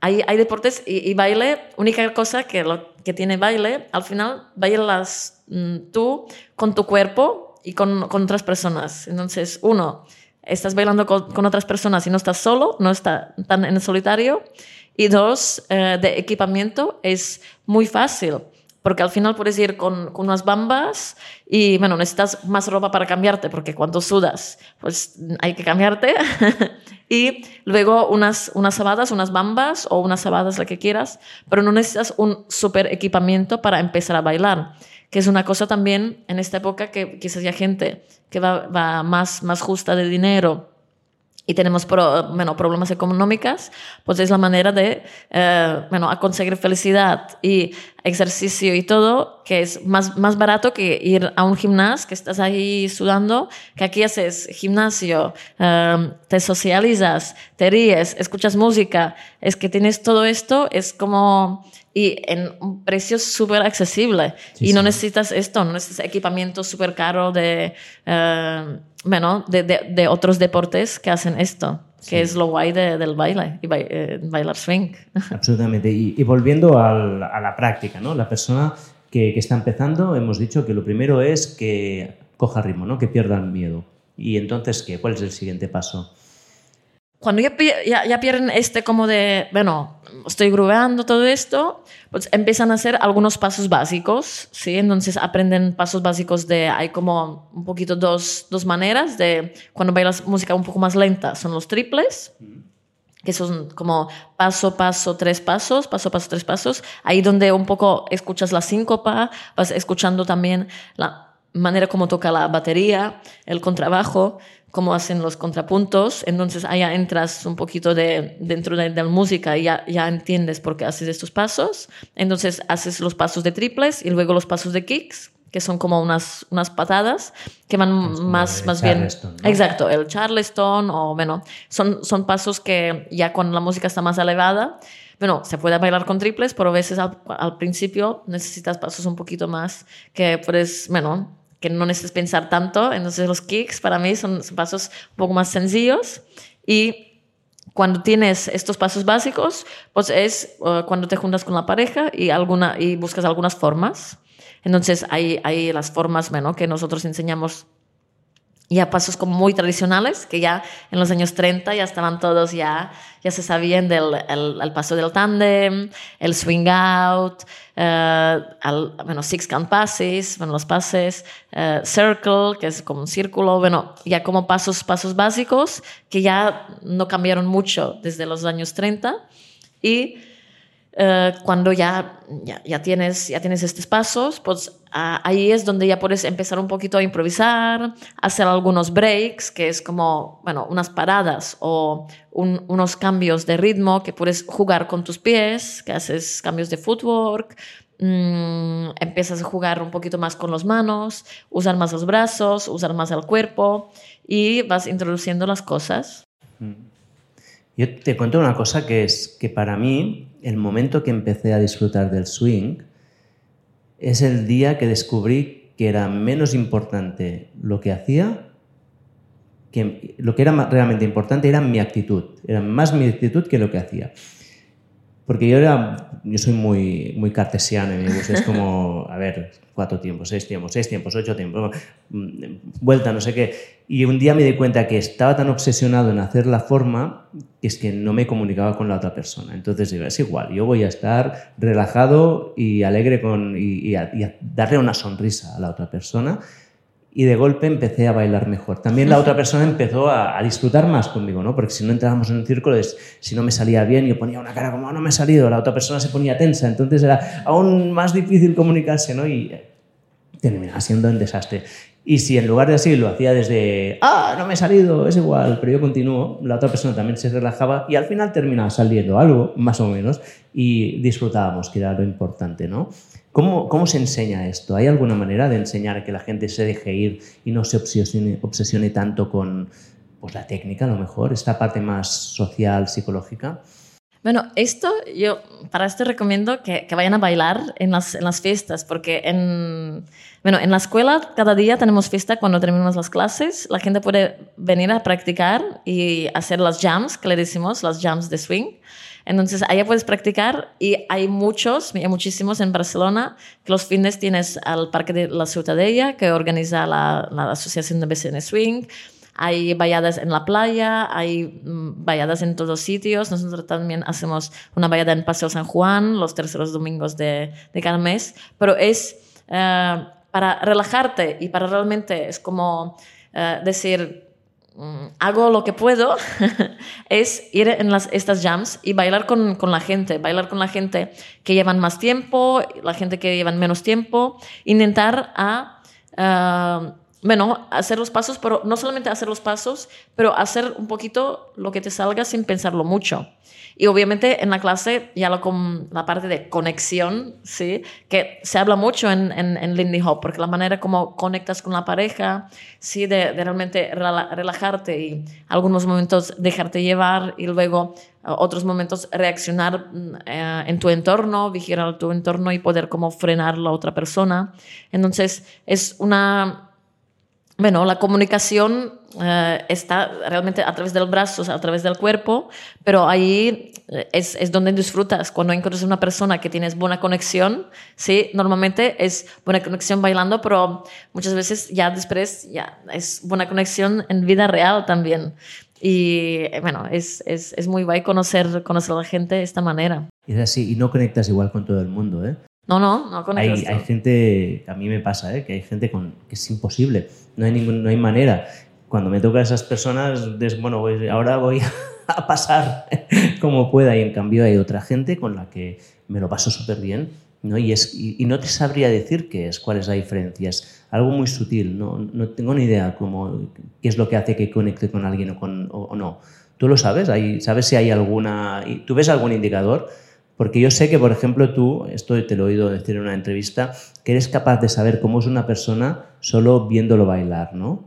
hay, hay, deportes y, baile, única cosa que, lo, tiene baile, al final bailas mm, tú con tu cuerpo y con, con otras personas. Entonces, uno, estás bailando con, otras personas y no estás solo, no estás tan en solitario. Y dos, eh, de equipamiento es muy fácil, porque al final puedes ir con, unas bambas y, bueno, necesitas más ropa para cambiarte, porque cuando sudas, pues hay que cambiarte. y luego unas, unas sabadas, unas bambas o unas sabadas, la que quieras, pero no necesitas un super equipamiento para empezar a bailar que es una cosa también en esta época que quizás ya gente que va, va más, más justa de dinero y tenemos bueno, problemas económicos, pues es la manera de eh, bueno, a conseguir felicidad y ejercicio y todo, que es más, más barato que ir a un gimnasio, que estás ahí sudando, que aquí haces gimnasio, eh, te socializas, te ríes, escuchas música, es que tienes todo esto, es como y en un precio súper accesible. y no necesitas esto, no necesitas equipamiento súper caro de, uh, bueno, de, de, de, otros deportes que hacen esto, que es lo guay del baile, y eh, bailar swing. Absolutamente. Y, y volviendo al, a la práctica, ¿no? La persona que, que, está empezando, hemos dicho que lo primero es que coja ritmo, ¿no? Que pierda el miedo. Y entonces, ¿qué? ¿Cuál es el siguiente paso? Cuando ya, ya, ya, pierden este como de, bueno, estoy grubeando todo esto, pues empiezan a hacer algunos pasos básicos, ¿sí? Entonces aprenden pasos básicos de, hay como un poquito dos, dos maneras de, cuando bailas música un poco más lenta, son los triples, que son como paso, paso, tres pasos, paso, paso, tres pasos, ahí donde un poco escuchas la síncopa, vas escuchando también la manera como toca la batería, el contrabajo, cómo hacen los contrapuntos, entonces allá entras un poquito de, dentro de, la música y ya, ya, entiendes por qué haces estos pasos. Entonces haces los pasos de triples y luego los pasos de kicks, que son como unas, unas patadas que van más, más bien... Exacto, el charleston o bueno, son, son pasos que ya cuando la música está más elevada, bueno, se puede bailar con triples, pero a veces al, al principio necesitas pasos un poquito más que puedes, bueno, que no necesitas pensar tanto. Entonces los kicks para mí son, pasos un poco más sencillos y cuando tienes estos pasos básicos, pues es uh, cuando te juntas con la pareja y, alguna, y buscas algunas formas. Entonces hay, hay las formas bueno, que nosotros enseñamos ya pasos como muy tradicionales, que ya en los años 30 ya estaban todos, ya, ya se sabían del el, paso del tándem, el swing out, uh, bueno, six count passes, bueno, los pases, uh, circle, que es como un círculo, bueno, ya como pasos, pasos básicos que ya no cambiaron mucho desde los años 30 y eh, cuando ya, ya, ya, tienes, ya tienes estos pasos, pues ah, ahí es donde ya puedes empezar un poquito a improvisar, hacer algunos breaks, que es como, bueno, unas paradas o unos cambios de ritmo que puedes jugar con tus pies, que haces cambios de footwork, mmm, empiezas a jugar un poquito más con las manos, usar más los brazos, usar más el cuerpo y vas introduciendo las cosas. Yo te cuento una cosa que es que para mí el momento que empecé a disfrutar del swing es el día que descubrí que era menos importante lo que hacía, que lo que era realmente importante era mi actitud, era más mi actitud que lo que hacía. Porque yo era, yo soy muy, muy cartesiano y es como, a ver, cuatro tiempos, seis tiempos, seis tiempos, ocho tiempos, mm, vuelta, no sé qué. Y un día me di cuenta que estaba tan obsesionado en hacer la forma que es que no me comunicaba con la otra persona. Entonces digo, es igual, yo voy a estar relajado y alegre con, y, y darle una sonrisa a la otra persona y de golpe empecé a bailar mejor. También la otra persona empezó a, disfrutar más conmigo, ¿no? Porque si no entrábamos en un círculo, es, si no me salía bien, yo ponía una cara como, ah, no me ha salido, la otra persona se ponía tensa, entonces era aún más difícil comunicarse, ¿no? Y terminaba siendo un desastre. Y si en lugar de así lo hacía desde, ah, no me ha salido, es igual, pero yo continúo, la otra persona también se relajaba y al final terminaba saliendo algo, más o menos, y disfrutábamos, que era lo importante, ¿no? ¿Cómo, ¿Cómo, se enseña esto? ¿Hay alguna manera de enseñar que la gente se deje ir y no se obsesione, obsesione tanto con, pues la técnica a lo mejor, esta parte más social, psicológica. Bueno, esto yo para esto recomiendo que, que vayan a bailar en las, en las, fiestas, porque en, bueno, en la escuela cada día tenemos fiesta cuando terminamos las clases. La gente puede venir a practicar y hacer las jams, que le decimos, las jams de swing. Entonces, allá puedes practicar y hay muchos, hay muchísimos en Barcelona, que los fines tienes al Parque de la Ciutadella, que organiza la, la Asociación de BCN Swing, hay valladas en la playa, hay mm, valladas en todos sitios. Nosotros también hacemos una vallada en Paseo San Juan los terceros domingos de, de cada mes, pero es uh, para relajarte y para realmente, es como uh, decir, Mm, hago lo que puedo es ir en estas jams y bailar con, con, la gente, bailar con la gente que llevan más tiempo, la gente que llevan menos tiempo, intentar a, uh, bueno, hacer los pasos, pero no solamente hacer los pasos, pero hacer un poquito lo que te salga sin pensarlo mucho. Y obviamente en la clase ya lo con la parte de conexión, ¿sí? que se habla mucho en, en, Lindy Hop, porque la manera como conectas con la pareja, ¿sí? de, realmente relajarte y algunos momentos dejarte llevar y luego uh, otros momentos reaccionar uh, en tu entorno, vigilar tu entorno y poder como frenar la otra persona. Entonces es una bueno, la comunicación eh, está realmente a través del brazo, a través del cuerpo, pero ahí eh, es, es, donde disfrutas. Cuando encuentras una persona que tienes buena conexión, sí, normalmente es buena conexión bailando, pero muchas veces ya después ya es buena conexión en vida real también. Y eh, bueno, es, es, es muy guay conocer, conocer a la gente de esta manera. Es así, y no conectas igual con todo el mundo, ¿eh? No, no, no conectas. Hay, hay gente, a mí me pasa, ¿eh? que hay gente con, que es imposible no hay, ningún, no hay manera. Cuando me toca a esas personas, es, bueno, pues ahora voy a pasar como pueda y en cambio hay otra gente con la que me lo paso súper bien ¿no? Y, es, y, no te sabría decir qué es, cuál es la diferencia. Es algo muy sutil, no, no tengo ni idea cómo, qué es lo que hace que conecte con alguien o, con, o, o no. ¿Tú lo sabes? ¿Sabes si hay alguna... ¿Tú ves algún indicador? Porque yo sé que, por ejemplo, tú, esto te lo he oído decir en una entrevista, que eres capaz de saber cómo es una persona solo viéndolo bailar, ¿no?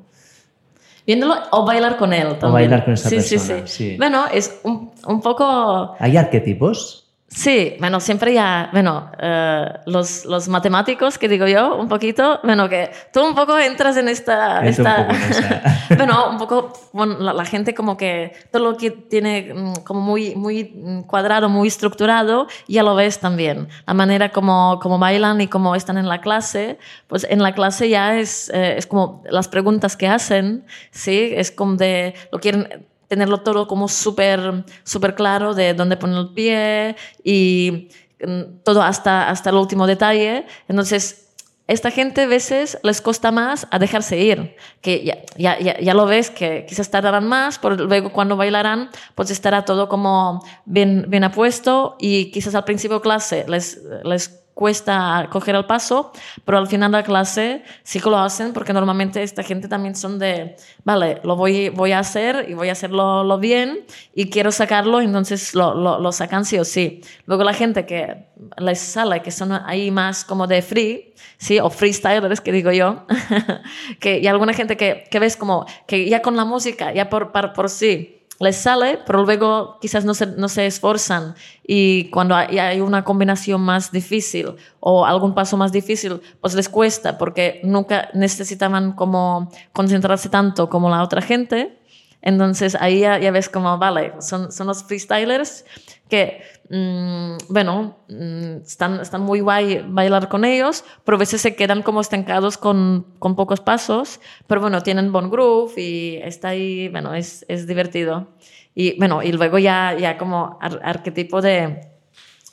Viéndolo o bailar con él también. O bailar con esa sí, persona. Sí, sí, sí. Bueno, es un, un poco... ¿Hay arquetipos? Sí, bueno, siempre ya, bueno, uh, los, los, matemáticos que digo yo, un poquito, bueno, que tú un poco entras en esta... esta un bueno, un poco, bueno, la, la, gente como que todo lo que tiene mm, como muy, muy cuadrado, muy estructurado, ya lo ves también. La manera como, como bailan y cómo están en la clase, pues en la clase ya es, eh, es como las preguntas que hacen, ¿sí? Es como de, lo quieren tenerlo todo como súper super claro de dónde poner el pie y mm, todo hasta, hasta el último detalle. Entonces, esta gente a veces les cuesta más a dejarse ir, que ya, ya, ya, ya lo ves, que quizás tardarán más, pero luego cuando bailarán, pues estará todo como bien, bien apuesto y quizás al principio clase les, les cuesta coger el paso, pero al final de la clase sí que lo hacen porque normalmente esta gente también son de, vale, lo voy, voy a hacer y voy a hacerlo lo bien y quiero sacarlo, entonces lo, lo, sacan sí o sí. Luego la gente que les sale, que son ahí más como de free, sí, o freestylers que digo yo, que y alguna gente que, que ves como que ya con la música, ya por, por sí, les sale, pero luego quizás no se, no se esforzan y cuando hay, una combinación más difícil o algún paso más difícil, pues les cuesta porque nunca necesitaban como concentrarse tanto como la otra gente. Entonces ahí ya, ya ves como, vale, son, son los freestylers que, mmm, bueno, mmm, están, están muy guay bailar con ellos, pero a veces se quedan como estancados con, con pocos pasos, pero bueno, tienen buen groove y está ahí, bueno, es, es divertido. Y bueno, y luego ya, ya como ar arquetipo de,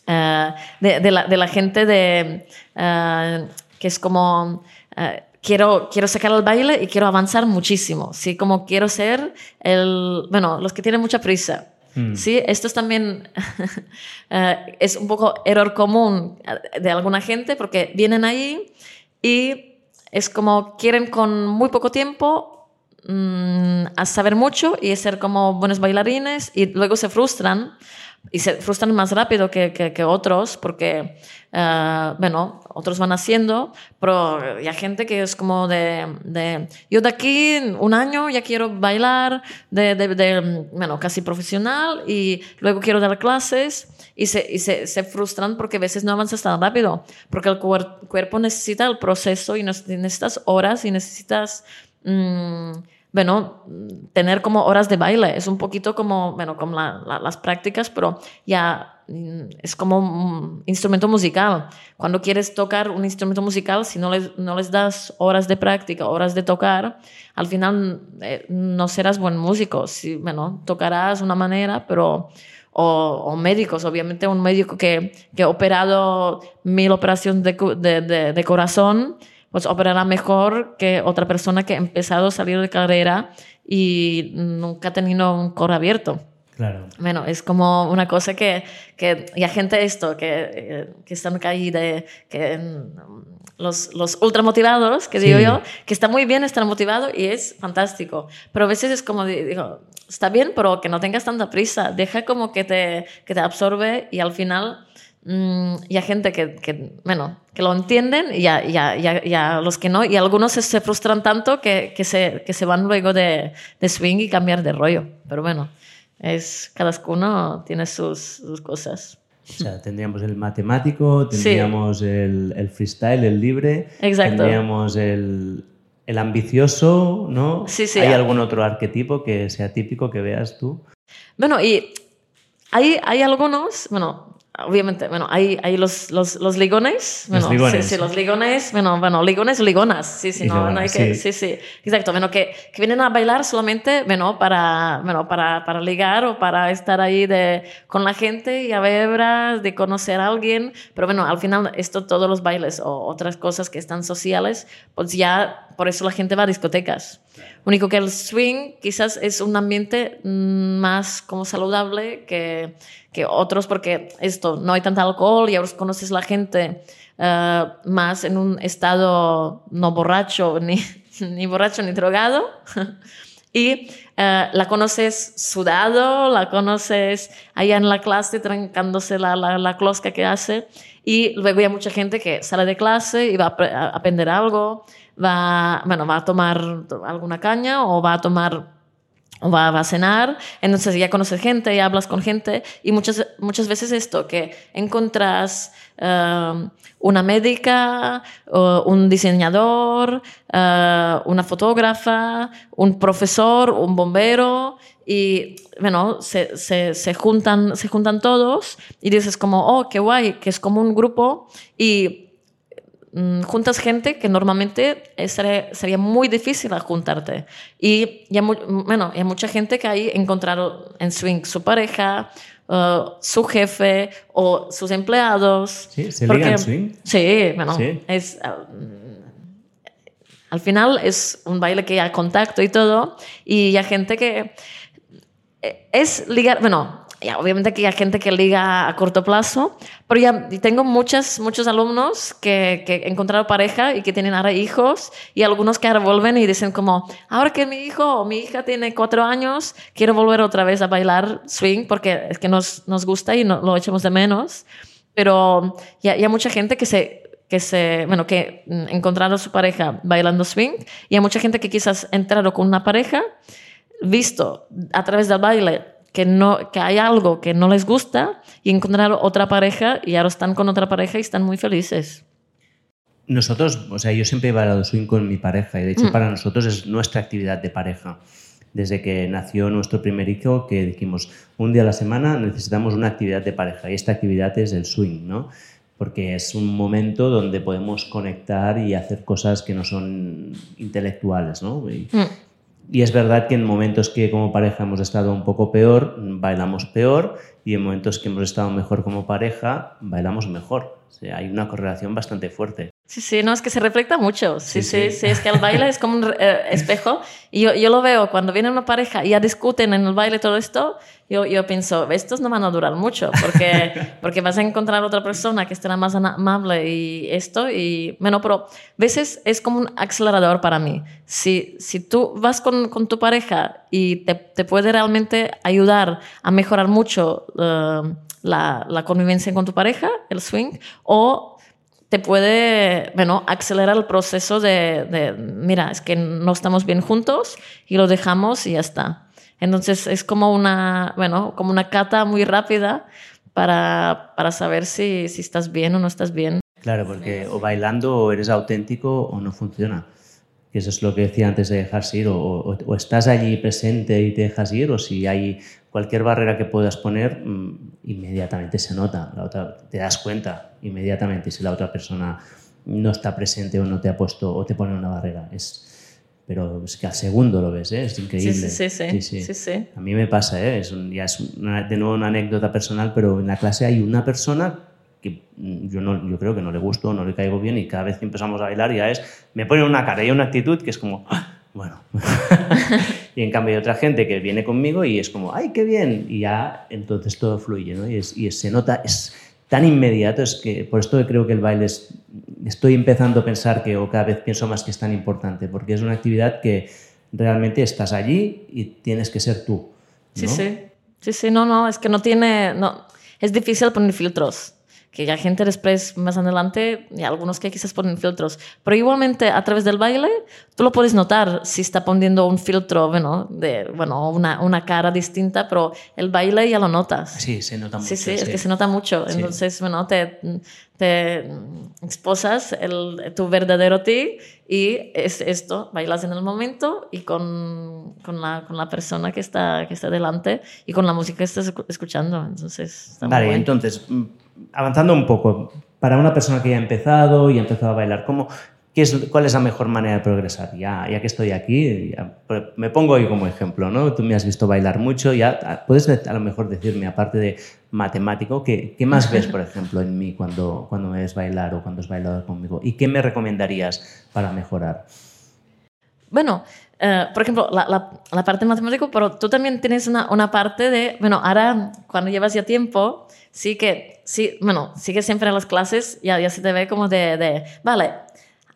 uh, de, la, de, la, gente de, uh, que es como... Uh, quiero, quiero sacar el baile y quiero avanzar muchísimo, ¿sí? Como quiero ser el, bueno, los que tienen mucha prisa. Mm. Sí, esto es también uh, es un poco error común de alguna gente porque vienen ahí y es como quieren con muy poco tiempo mm, a saber mucho y ser como buenos bailarines y luego se frustran y se frustran más rápido que, que, otros porque, uh, bueno, otros van haciendo, pero hay gente que es como de, de, yo de aquí un año ya quiero bailar de, de, de, bueno, casi profesional y luego quiero dar clases y se, y se, se frustran porque a veces no avanzas tan rápido, porque el cuerpo necesita el proceso y necesitas horas y necesitas... Mmm, bueno, tener como horas de baile. Es un poquito como, bueno, como las prácticas, pero ya mm, es como un instrumento musical. Cuando quieres tocar un instrumento musical, si no les, no les das horas de práctica, horas de tocar, al final eh, no serás buen músico. Si, bueno, tocarás una manera, pero... O, médicos, obviamente un médico que, que ha operado mil operaciones de, de, de corazón, pues operará mejor que otra persona que ha empezado a salir de carrera y nunca ha tenido un coro abierto. Claro. Bueno, es como una cosa que, que y hay gente esto, que, eh, que están ahí de, que mm, los, los ultramotivados, que digo yo, que está muy bien estar motivado y es fantástico. Pero a veces es como, digo, está bien, pero que no tengas tanta prisa, deja como que te, que te absorbe y al final Mm, y hay gente que, que, bueno, que lo entienden y ya, ya, ya, los que no. Y algunos se, frustran tanto que, que, se, que se van luego de, de, swing y cambiar de rollo. Pero bueno, es, cada uno tiene sus, sus cosas. O sea, tendríamos el matemático, tendríamos el, el, freestyle, el libre, Exacto. tendríamos el, el ambicioso, ¿no? Sí, sí. ¿Hay algún otro arquetipo que sea típico que veas tú? Bueno, y hay, hay algunos, bueno, obviamente, bueno, hay, hay los, los, los ligones. Bueno, los ligones. Sí, sí, los ligones. Bueno, bueno, ligones o ligonas. Sí, sí, no, no hay que, sí. sí, sí, exacto. Bueno, que, que vienen a bailar solamente, bueno, para, bueno, para, para ligar o para estar ahí de, con la gente y a ver, de conocer a alguien. Pero bueno, al final, esto, todos los bailes o otras cosas que están sociales, pues ya, por eso la gente va a discotecas. Único que el swing quizás es un ambiente mm, más como saludable que, que otros porque esto, no hay tanto alcohol y ahora conoces la gente eh, más en un estado no borracho, ni, ni borracho ni drogado. y eh, la conoces sudado, la conoces allá en la clase trancándose la, la, la, closca que hace y luego hay mucha gente que sale de clase y va a aprender algo, va, bueno, va a tomar alguna caña o va a tomar o va, a cenar, entonces ya conoces gente, ya hablas con gente y muchas, muchas veces esto, que encuentras uh, una médica, uh, un diseñador, uh, una fotógrafa, un profesor, un bombero y bueno, se, se, se, juntan, se juntan todos y dices como, oh, qué guay, que es como un grupo y juntas gente que normalmente sería, sería muy difícil juntarte. Y ya, bueno, hay mucha gente que hay encontrado en swing su pareja, uh, su jefe o sus empleados. Sí, se porque, en swing. Sí, bueno, es... Uh, al final es un baile que hay contacto y todo, y hay gente que eh, es ligar, bueno, obviamente que hay gente que liga a corto plazo, pero ya tengo muchos, muchos alumnos que, que encontraron pareja y que tienen ahora hijos y algunos que ahora vuelven y dicen como, ahora que mi hijo o mi hija tiene cuatro años, quiero volver otra vez a bailar swing porque es que nos, nos gusta y no, lo echamos de menos. Pero ya, hay mucha gente que se, que se, bueno, que encontraron a su pareja bailando swing y hay mucha gente que quizás entraron con una pareja, visto a través del baile que, no, que hay algo que no les gusta y encontrar otra pareja y ahora están con otra pareja y están muy felices. Nosotros, o sea, yo siempre he bailado swing con mi pareja y de hecho mm. para nosotros es nuestra actividad de pareja. Desde que nació nuestro primer hijo, que dijimos, un día a la semana necesitamos una actividad de pareja y esta actividad es el swing, ¿no? Porque es un momento donde podemos conectar y hacer cosas que no son intelectuales, ¿no? Y, mm. Y es verdad que en momentos que como pareja hemos estado un poco peor, bailamos peor, y en momentos que hemos estado mejor como pareja, bailamos mejor. O sea, hay una correlación bastante fuerte. Sí, sí, no, es que se refleja mucho. Sí, sí, sí, es que el baile es como un eh, espejo. Y yo, yo, lo veo cuando viene una pareja y ya discuten en el baile todo esto, yo, yo pienso, estos no van a durar mucho porque, porque vas a encontrar otra persona que estará más amable y esto. Y bueno, pero a veces es como un acelerador para mí. Si, si tú vas con, con tu pareja y te, te, puede realmente ayudar a mejorar mucho uh, la, la convivencia con tu pareja, el swing, o te puede, bueno, acelerar el proceso de, de, mira, es que no estamos bien juntos y lo dejamos y ya está. Entonces es como una, bueno, como una cata muy rápida para, para saber si, si estás bien o no estás bien. Claro, porque o bailando o eres auténtico o no funciona. Y eso es lo que decía antes de dejarse ir, o, o, o, estás allí presente y te dejas ir, o si hay cualquier barrera que puedas poner, mmm, inmediatamente se nota, la otra, te das cuenta inmediatamente si la otra persona no está presente o no te ha puesto o te pone una barrera. Es, pero es que al segundo lo ves, ¿eh? es increíble. Sí sí sí, sí, sí, sí. A mí me pasa, ¿eh? es un, ya es una, de nuevo una anécdota personal, pero en la clase hay una persona que yo, no, yo creo que no le gusto, no le caigo bien y cada vez que empezamos a bailar ya es, me pone una cara y una actitud que es como, ¡Ah! bueno. y en cambio hay otra gente que viene conmigo y es como, ¡ay, qué bien! Y ya entonces todo fluye, ¿no? Y, es, y se nota, es tan inmediato, es que por esto creo que el baile es, estoy empezando a pensar que, o cada vez pienso más que es tan importante, porque es una actividad que realmente estás allí y tienes que ser tú. ¿no? Sí, sí. Sí, sí, no, no, es que no tiene, no, es difícil poner filtros que hay gente después más adelante y algunos que quizás ponen filtros. Pero igualmente a través del baile tú lo puedes notar si está poniendo un filtro, bueno, de, bueno una, una cara distinta, pero el baile ya lo notas. Sí, se nota mucho. Sí, sí, sí. es que se nota mucho. Sí. Entonces, bueno, te, te exposas el, tu verdadero ti y es esto, bailas en el momento y con, con, la, con la persona que está, que está delante y con la música que estás escuchando. Entonces, está vale, entonces avanzando un poco, para una persona que ya ha empezado y ha empezado a bailar, ¿cómo, ¿cuál es la mejor manera de progresar? Ya, ya que estoy aquí, ya, me pongo hoy como ejemplo, ¿no? Tú me has visto bailar mucho, ya puedes a lo mejor decirme, aparte de matemático, ¿qué, más ves, por ejemplo, en mí cuando, cuando me ves bailar o cuando has bailado conmigo? ¿Y qué me recomendarías para mejorar? Bueno, Uh, por ejemplo, la, parte matemática, pero tú también tienes una, parte de, bueno, ahora cuando llevas ya tiempo, sí que, sí, bueno, sí que siempre en las clases ya, ya se te ve como de, de vale,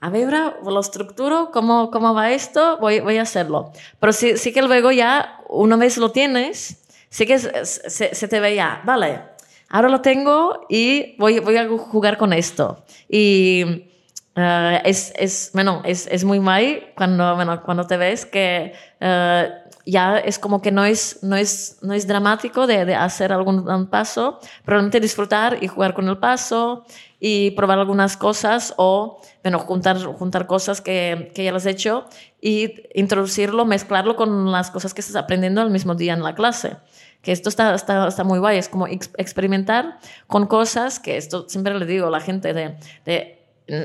a ver, lo estructuro, ¿cómo, cómo va esto? Voy, voy a hacerlo. Pero sí, sí que luego ya, una vez lo tienes, sí que se, se te ve ya, vale, ahora lo tengo y voy, voy a jugar con esto. Y Uh, es, es, bueno, es, es muy guay cuando, bueno, cuando te ves que uh, ya es como que no es, no es, no es dramático de, hacer algún un paso, probablemente disfrutar y jugar con el paso y probar algunas cosas o bueno, juntar, juntar cosas que, que ya has hecho y introducirlo, mezclarlo con las cosas que estás aprendiendo al mismo día en la clase. Que esto está, está, está, muy guay, es como experimentar con cosas que esto siempre le digo a la gente de, de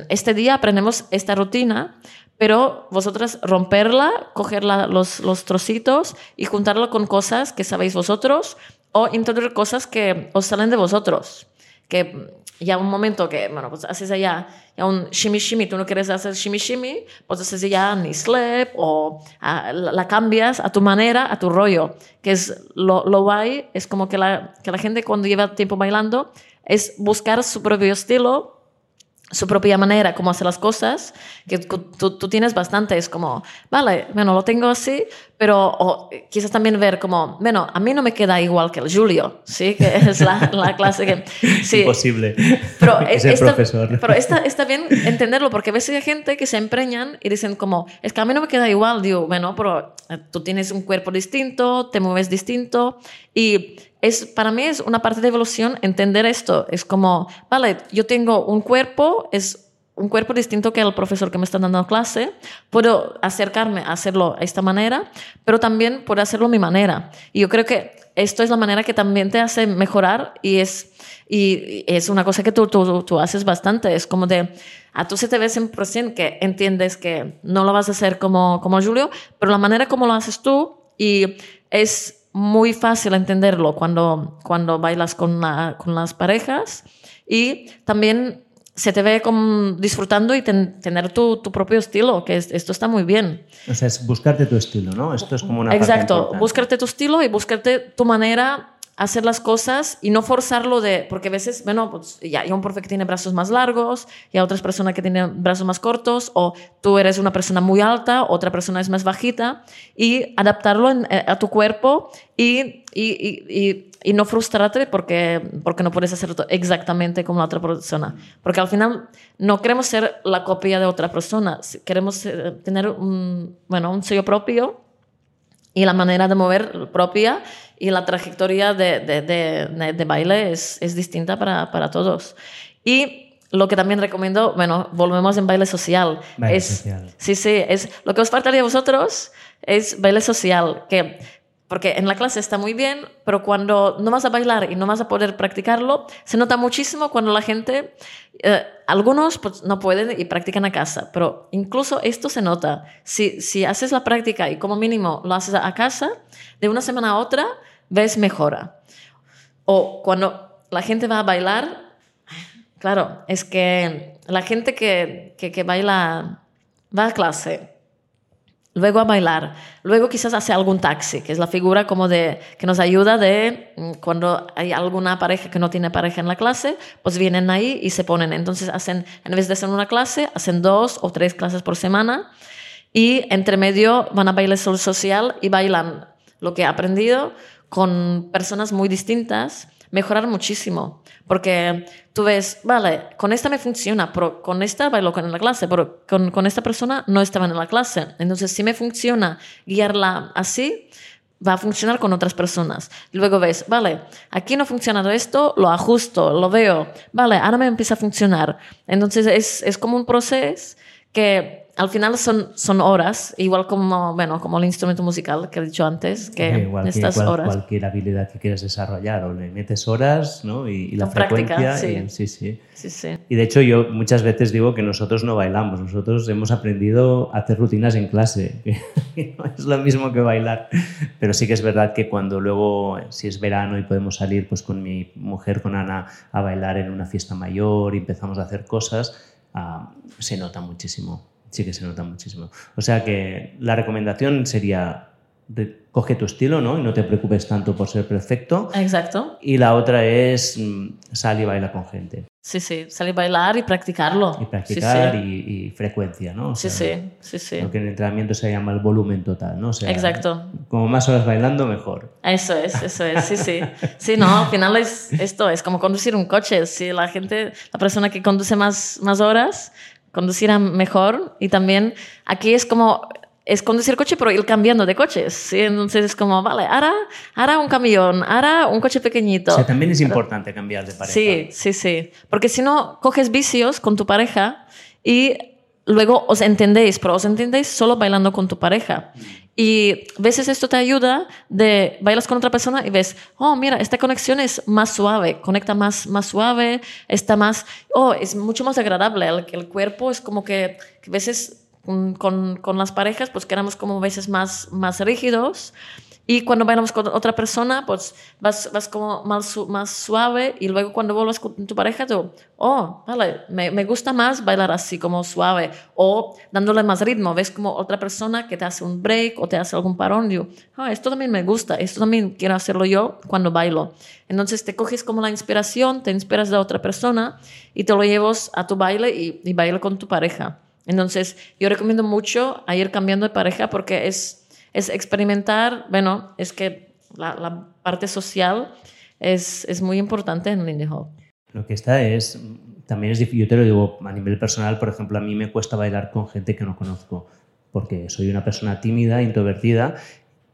este día aprendemos esta rutina, pero vosotras romperla, coger la, los, los trocitos y juntarlo con cosas que sabéis vosotros o introducir cosas que os salen de vosotros. Que ya un momento que, bueno, pues haces allá ya un shimmy shimmy, tú no quieres hacer shimmy shimmy, pues haces ya ni slip o a, la, la, cambias a tu manera, a tu rollo, que es lo, lo guay, es como que la, que la gente cuando lleva tiempo bailando es buscar su propio estilo su propia manera, cómo hacer las cosas, que tú, tú, tienes bastante, es como, vale, bueno, lo tengo así, pero o, quizás también ver como, bueno, a mí no me queda igual que el Julio, ¿sí? Que es la, la clase que... Sí. Imposible. Pero, es el está, profesor. pero está, está bien entenderlo, porque a veces hay gente que se empreñan y dicen como, es que a mí no me queda igual, digo, bueno, pero eh, tú tienes un cuerpo distinto, te mueves distinto y es, para mí es una parte de evolución entender esto. Es como, vale, yo tengo un cuerpo, es un cuerpo distinto que el profesor que me está dando clase, puedo acercarme a hacerlo de esta manera, pero también puedo hacerlo a mi manera. Y yo creo que esto es la manera que también te hace mejorar y es, y es una cosa que tú, tú, tú haces bastante. Es como de, a tú se te en presente que entiendes que no lo vas a hacer como, como Julio, pero la manera como lo haces tú y es muy fácil entenderlo cuando, cuando bailas con, la, con las parejas y también se te ve como disfrutando y tener tu, tu, propio estilo, que esto está muy bien. O sea, es buscarte tu estilo, ¿no? Esto es como una... Exacto, buscarte tu estilo y buscarte tu manera hacer las cosas y no forzarlo de, porque a veces, bueno, pues ya hay un profe que tiene brazos más largos y hay otras personas que tienen brazos más cortos, o tú eres una persona muy alta, otra persona es más bajita, y adaptarlo eh, a tu cuerpo y, y, y, no frustrarte porque, porque no puedes hacerlo exactamente como la otra persona. Porque al final no queremos ser la copia de otra persona, queremos eh, tener un, bueno, un sello propio y la manera de mover propia y la trayectoria de, de, de, de baile es, es distinta para, para, todos. Y lo que también recomiendo, bueno, volvemos en baile social. Baile es, social. Sí, sí, es, lo que os faltaría a vosotros es baile social, que porque en la clase está muy bien, pero cuando no vas a bailar y no vas a poder practicarlo, se nota muchísimo cuando la gente, eh, algunos pues, no pueden y practican a casa, pero incluso esto se nota. Si, si haces la práctica y como mínimo lo haces a casa, de una semana a otra ves mejora. O cuando la gente va a bailar, claro, es que la gente que, que, que baila va a clase luego a bailar, luego quizás hace algún taxi, que es la figura como de que nos ayuda de mm, cuando hay alguna pareja que no tiene pareja en la clase, pues vienen ahí y se ponen. Entonces hacen, en vez de hacer una clase, hacen dos o tres clases por semana y entre medio van a bailar social y bailan lo que he aprendido con personas muy distintas, mejorar muchísimo. Porque tú ves, vale, con esta me funciona, pero con esta bailo en la clase, pero con, con esta persona no estaba en la clase. Entonces, si me funciona guiarla así, va a funcionar con otras personas. luego ves, vale, aquí no ha funcionado esto, lo ajusto, lo veo, vale, ahora me empieza a funcionar. Entonces, es, es como un proceso que al final son, son horas, igual como, bueno, como el instrumento musical que he dicho antes, que igual estas que horas. Cualquier habilidad que quieras desarrollar, o le metes horas, ¿no? Y, y la frecuencia. Práctica, sí. Y, sí, sí. Sí, sí. Y de hecho yo muchas veces digo que nosotros no bailamos, nosotros hemos aprendido a hacer rutinas en clase, que no es lo mismo que bailar, pero sí que es verdad que cuando luego, si es verano y podemos salir pues con mi mujer, con Ana, a bailar en una fiesta mayor y empezamos a hacer cosas, uh, se nota muchísimo sí que se nota muchísimo. O sea que la recomendación sería coge tu estilo, ¿no? Y no te preocupes tanto por ser perfecto. Exacto. Y la otra es mm, sal y baila con gente. Sí, sí, salir a bailar y practicarlo. Y practicar sí, sí. Y, y, frecuencia, ¿no? O sí, sea, sí, sí, sí. Lo que en el entrenamiento se llama el volumen total, ¿no? O sea, Exacto. Como más horas bailando, mejor. Eso es, eso es, sí, sí. Sí, no, al final es esto, es como conducir un coche. Si la gente, la persona que conduce más, más horas, conducir mejor y también aquí es como es conducir coche pero ir cambiando de coches ¿sí? entonces es como vale ahora, ahora un camión ahora un coche pequeñito. O sea, también es importante cambiar de pareja. Sí sí sí. Porque si no coges vicios con tu pareja y luego os entendéis pero os entendéis solo bailando con tu pareja y a veces esto te ayuda de bailas con otra persona y ves, oh, mira, esta conexión es más suave, conecta más, más suave, está más, oh, es mucho más agradable. El, el cuerpo es como que, a veces con, con, las parejas, pues quedamos como a veces más, más rígidos. Y cuando bailamos con otra persona, pues vas, vas como más, más suave y luego cuando vuelves con tu pareja, tú, oh, vale, me, me, gusta más bailar así, como suave, o dándole más ritmo. Ves como otra persona que te hace un break o te hace algún parón, digo, oh, esto también me gusta, esto también quiero hacerlo yo cuando bailo. Entonces te coges como la inspiración, te inspiras de otra persona y te lo llevas a tu baile y, y baila con tu pareja. Entonces yo recomiendo mucho a ir cambiando de pareja porque es es experimentar, bueno, es que la, la parte social es, es, muy importante en Lindy Hop. Lo que está es, también es difícil, yo te lo digo a nivel personal, por ejemplo, a mí me cuesta bailar con gente que no conozco, porque soy una persona tímida, introvertida,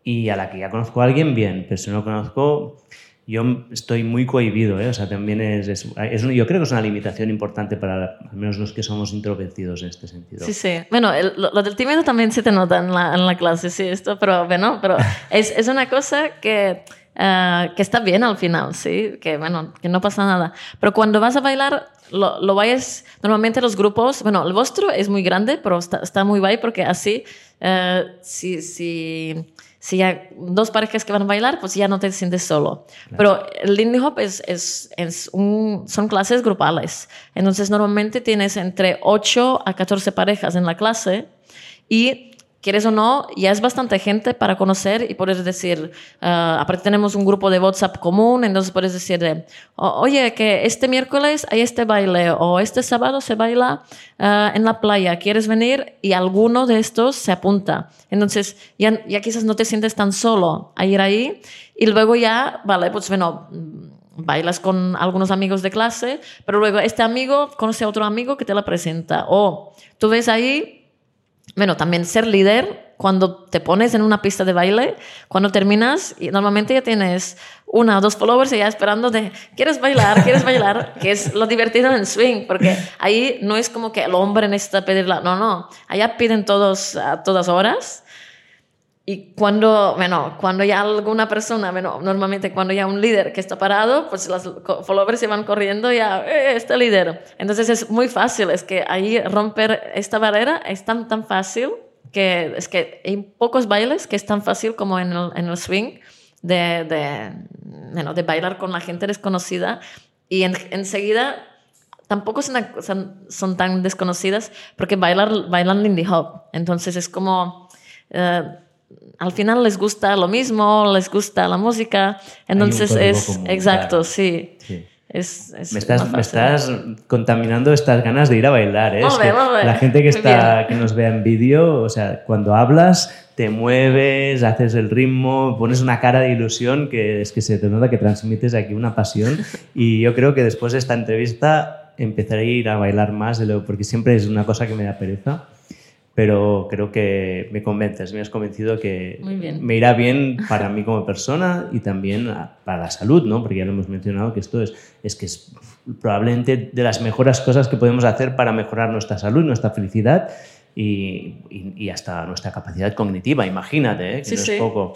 y a la que ya conozco a alguien, bien, pero si no conozco, yo estoy muy cohibido, ¿eh? o sea, también es, es, es, yo creo que es una limitación importante para al menos los que somos introvertidos en este sentido. Sí, sí. Bueno, el, lo, lo, del tímido también se te nota en la, en la clase, sí, esto, pero bueno, pero es, es una cosa que, uh, que está bien al final, sí, que bueno, que no pasa nada. Pero cuando vas a bailar, lo, lo vayas, normalmente los grupos, bueno, el vuestro es muy grande, pero está, está muy guay porque así, uh, si, si si hay dos parejas que van a bailar, pues ya no te sientes solo. Pero el Lindy Hop es, es, es un, son clases grupales. Entonces normalmente tienes entre 8 a 14 parejas en la clase y quieres o no, ya es bastante gente para conocer y puedes decir, uh, aparte tenemos un grupo de WhatsApp común, entonces puedes decir, de, oye, que este miércoles hay este baile o este sábado se baila uh, en la playa, ¿quieres venir? Y alguno de estos se apunta. Entonces ya, ya quizás no te sientes tan solo a ir ahí y luego ya, vale, pues bueno bailas con algunos amigos de clase, pero luego este amigo conoce a otro amigo que te la presenta. O tú ves ahí bueno, también ser líder cuando te pones en una pista de baile, cuando terminas, y normalmente ya tienes una o dos followers ya esperando de, ¿quieres bailar? ¿Quieres bailar? que es lo divertido en swing, porque ahí no es como que el hombre necesita pedirla, no, no, allá piden todos a todas horas y cuando, bueno, cuando ya alguna persona, bueno, normalmente cuando ya un líder que está parado, pues los followers se van corriendo ya, eh, este líder. Entonces es muy fácil, es que ahí romper esta barrera es tan, tan fácil que es que hay pocos bailes que es tan fácil como en el, en el swing de, de, bueno, de bailar con la gente desconocida y en, enseguida tampoco son, son, tan desconocidas porque bailar, bailan Lindy Hop. Entonces es como... Eh, al final les gusta lo mismo, les gusta la música, entonces es, exacto, sí. Es, me, estás, me, estás, contaminando estas ganas de ir a bailar. ¿eh? La gente que, está, que nos vea en vídeo, o sea, cuando hablas, te mueves, haces el ritmo, pones una cara de ilusión que es que se te nota que transmites aquí una pasión. Y yo creo que después de esta entrevista empezaré a ir a bailar más, de lo, porque siempre es una cosa que me da pereza pero creo que me convences, me has convencido que me irá bien para mí como persona y también para la salud, ¿no? Porque ya lo hemos mencionado que esto es, es que es probablemente de las mejores cosas que podemos hacer para mejorar nuestra salud, nuestra felicidad y, y, hasta nuestra capacidad cognitiva, imagínate, ¿eh? que no es poco.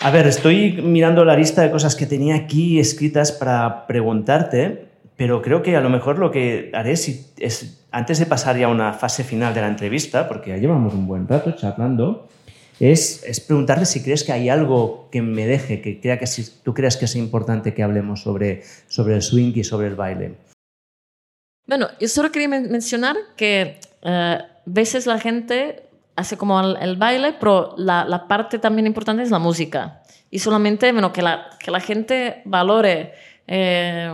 A ver, estoy mirando la lista de cosas que tenía aquí escritas para preguntarte, pero creo que a lo mejor lo que haré es, es antes de pasar ya a una fase final de la entrevista, porque ya llevamos un buen rato charlando, es, es preguntarte si crees que hay algo que me deje, que, crea que si, tú creas que es importante que hablemos sobre, sobre el swing y sobre el baile. Bueno, yo solo quería mencionar que a eh, veces la gente hace como el, baile, pero la, la, parte también importante es la música. Y solamente bueno, que, la, que la gente valore eh,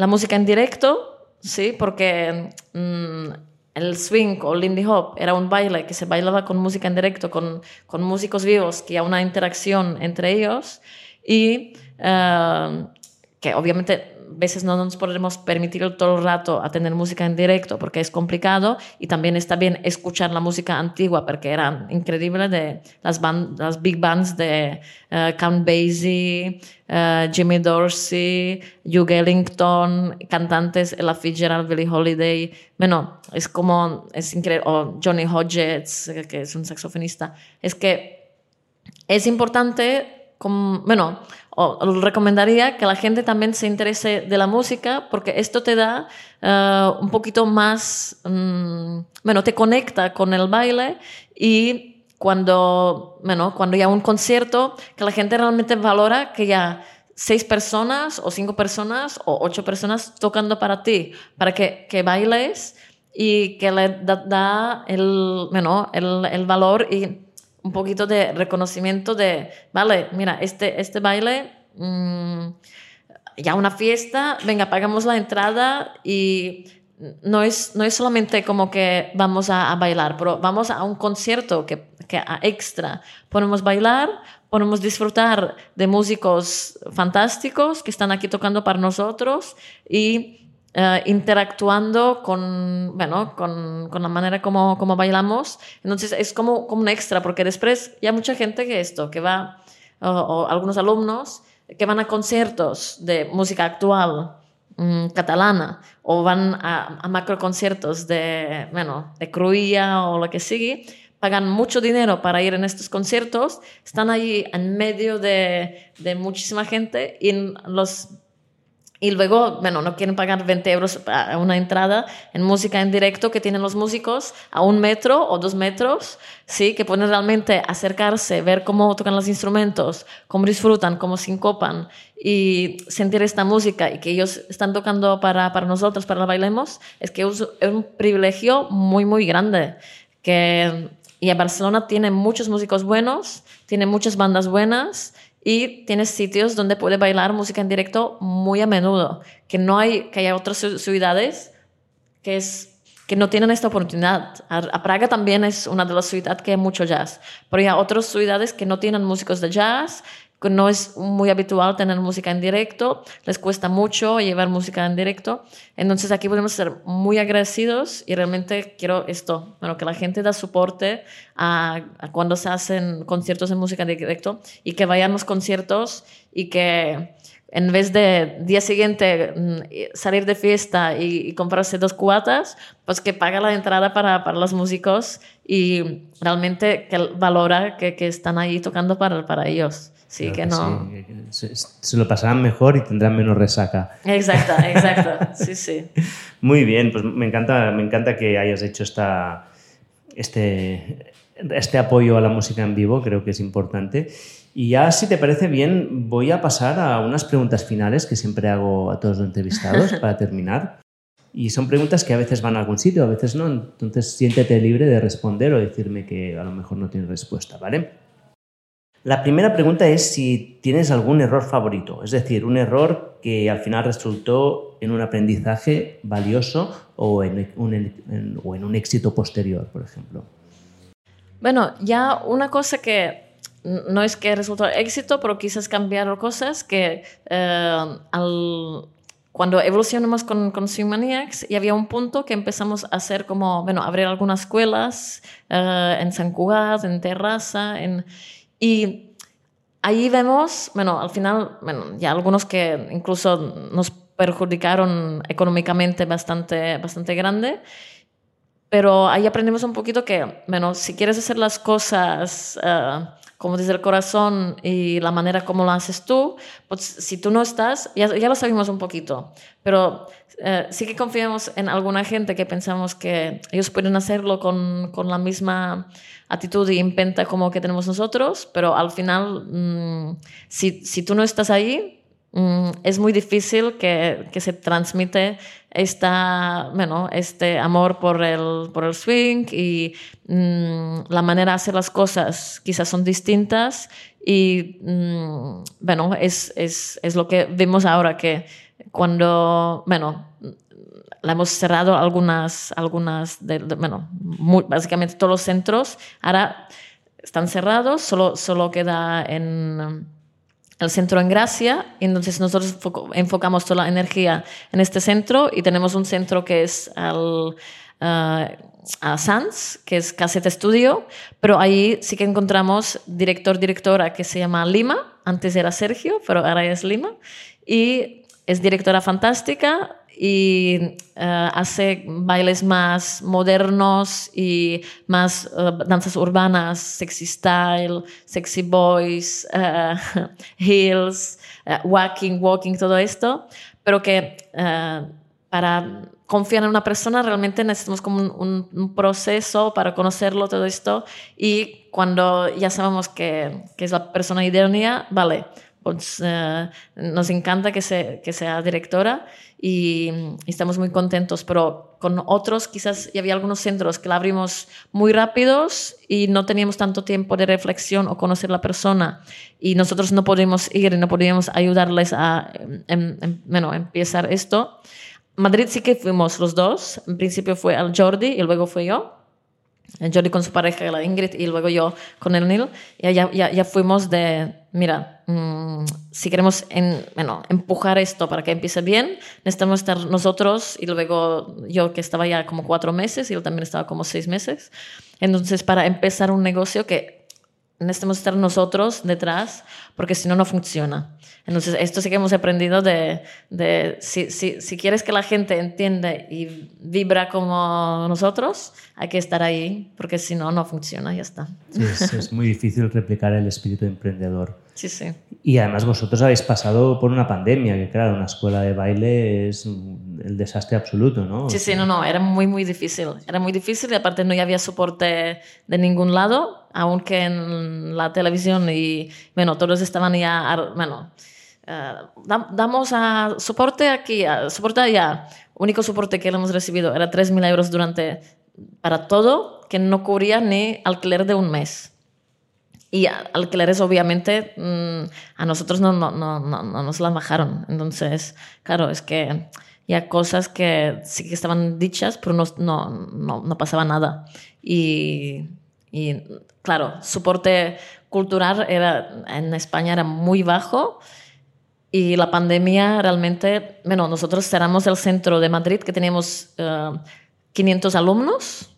la música en directo Sí, porque mm, el swing o Lindy Hop era un baile que se bailaba con música en directo, con, con músicos vivos, que había una interacción entre ellos y eh, que obviamente veces no nos podemos permitir todo el rato a tener música en directo porque es complicado y también está bien escuchar la música antigua porque era increíble de las, las big bands de uh, Count Basie, uh, Jimmy Dorsey, Hugh Ellington, cantantes Ella Fitzgerald, Billie Holiday, bueno, es como, es increíble, o Johnny Hodges, que es un saxofonista, es que es importante, como, bueno, o, recomendaría que la gente también se interese de la música porque esto te da eh, un poquito más, mm, bueno, te conecta con el baile y cuando, bueno, cuando hay un concierto, que la gente realmente valora que ya seis personas o cinco personas o ocho personas tocando para ti, para que, que bailes y que le da, el, bueno, el, el valor y un poquito de reconocimiento de, vale, mira, este, este baile, mm, ya una fiesta, venga, pagamos la entrada y no es, no es solamente como que vamos a, bailar, pero vamos a un concierto que, que a extra. Podemos bailar, podemos disfrutar de músicos fantásticos que están aquí tocando para nosotros y eh, interactuando con, bueno, con, con, la manera como, como bailamos. Entonces es como, como un extra, porque después ya mucha gente que esto, que va, o, algunos alumnos que van a conciertos de música actual mm, catalana o van a, macro conciertos de, bueno, de Cruilla o lo que sigue, pagan mucho dinero para ir en estos conciertos, están ahí en medio de, de muchísima gente y los y luego, bueno, no quieren pagar 20 euros a una entrada en música en directo que tienen los músicos a un metro o dos metros, ¿sí? Que pueden realmente acercarse, ver cómo tocan los instrumentos, cómo disfrutan, cómo sincopan y sentir esta música y que ellos están tocando para, para nosotros, para la bailemos, es que es un privilegio muy, muy grande. Que, y Barcelona tiene muchos músicos buenos, tiene muchas bandas buenas y tienes sitios donde puede bailar música en directo muy a menudo, que no hay, que hay otras ciudades que, es, que no tienen esta oportunidad. A, Praga también es una de las ciudades que hay mucho jazz, pero hay otras ciudades que no tienen músicos de jazz, no es muy habitual tener música en directo, les cuesta mucho llevar música en directo. Entonces aquí podemos ser muy agradecidos y realmente quiero esto, bueno, que la gente da soporte a, cuando se hacen conciertos de música en directo y que vayan los conciertos y que en vez de día siguiente mm, salir de fiesta y, comprarse dos cuatas, pues que paga la entrada para, para los músicos y realmente que valora que, que están ahí tocando para, para ellos. Sí, que, no. Se, lo pasarán mejor y tendrán menos resaca. Exacto, exacto. Sí, sí. Muy bien, pues me encanta, me encanta que hayas hecho esta, este, este apoyo a la música en vivo, creo que es importante. Y ya, si te parece bien, voy a pasar a unas preguntas finales que siempre hago a todos los entrevistados para terminar. Y son preguntas que a veces van a algún sitio, a veces no. Entonces, siéntete libre de responder o decirme que a lo mejor no tienes respuesta, ¿vale? La primera pregunta es si tienes algún error favorito, es decir, un error que al final resultó en un aprendizaje valioso o en un, éxito posterior, por ejemplo. Bueno, ya una cosa que no es que resultó éxito, pero quizás cambiar cosas que eh, cuando evolucionamos con, con Maniacs, y había un punto que empezamos a hacer como, bueno, abrir algunas escuelas eh, en San Cugat, en Terraza, en, y ahí vemos, bueno, al final, bueno, ya algunos que incluso nos perjudicaron económicamente bastante, bastante grande, pero ahí aprendimos un poquito que, bueno, si quieres hacer las cosas uh, como desde el corazón y la manera como lo haces tú, pues si tú no estás, ya, ya lo sabemos un poquito, pero uh, sí que confiamos en alguna gente que pensamos que ellos pueden hacerlo con, con la misma actitud y impenta como que tenemos nosotros, pero al final, mm, si, si, tú no estás ahí, mm, es muy difícil que, que, se transmite esta, bueno, este amor por el, por el swing y mm, la manera de hacer las cosas quizás son distintas y, bueno, es, es, es lo que vemos ahora que cuando, bueno, la hemos cerrado algunas, algunas de, bueno, básicamente todos los centros. Ahora están cerrados, solo, solo queda en el centro en Gracia, entonces nosotros enfocamos toda la energía en este centro y tenemos un centro que es al, uh, a Sans, que es Cassette Studio, pero ahí sí que encontramos director, directora que se llama Lima, antes era Sergio, pero ahora es Lima, y es directora fantástica, y eh, hace bailes más modernos y más eh, danzas urbanas, sexy style, sexy boys, uh, heels, walking, walking, todo esto, pero que para confiar en una persona realmente necesitamos como un, un, proceso para conocerlo todo esto. Y cuando ya sabemos que, que es la persona idónea, vale, pues, nos encanta que, se, que sea directora y, estamos muy contentos, pero con otros quizás ya había algunos centros que la abrimos muy rápidos y no teníamos tanto tiempo de reflexión o conocer la persona y nosotros no podíamos ir y no podíamos ayudarles a em, em, em, bueno, empezar esto. Madrid sí que fuimos los dos, en principio fue al Jordi y luego fui yo. Jordi con su pareja, la Ingrid, y luego yo con el Neil. Ya, ya, ya fuimos de, mira, mm, si queremos en, bueno, empujar esto para que empiece bien, necesitamos estar nosotros y luego yo que estaba ya como cuatro meses y él también estaba como seis meses. Entonces, para empezar un negocio que necesitamos estar nosotros detrás, porque si no, no funciona. Entonces, esto sí que hemos aprendido de, de si, si, si, quieres que la gente entienda y vibra como nosotros, hay que estar ahí, porque si no, no funciona, ya está. Sí, es, es muy difícil replicar el espíritu emprendedor. Sí, sí. Y además vosotros habéis pasado por una pandemia, que claro, una escuela de baile es el desastre absoluto, ¿no? Sí, sí, no, no, era muy, muy difícil. Era muy difícil y aparte no había soporte de ningún lado, aunque en la televisión y, bueno, todos estaban ya, bueno, eh, damos a soporte aquí, a soporte allá. Único soporte que hemos recibido era 3.000 euros durante, para todo, que no cubría ni alquiler de un mes. Y alquileres, obviamente, mm, a nosotros no, no, no, no, nos las bajaron. Entonces, claro, es que ya cosas que sí que estaban dichas, pero no, pasaba nada. Y, y, claro, soporte cultural era, en España era muy bajo. Y la pandemia realmente, bueno, nosotros cerramos el centro de Madrid que teníamos 500 eh, alumnos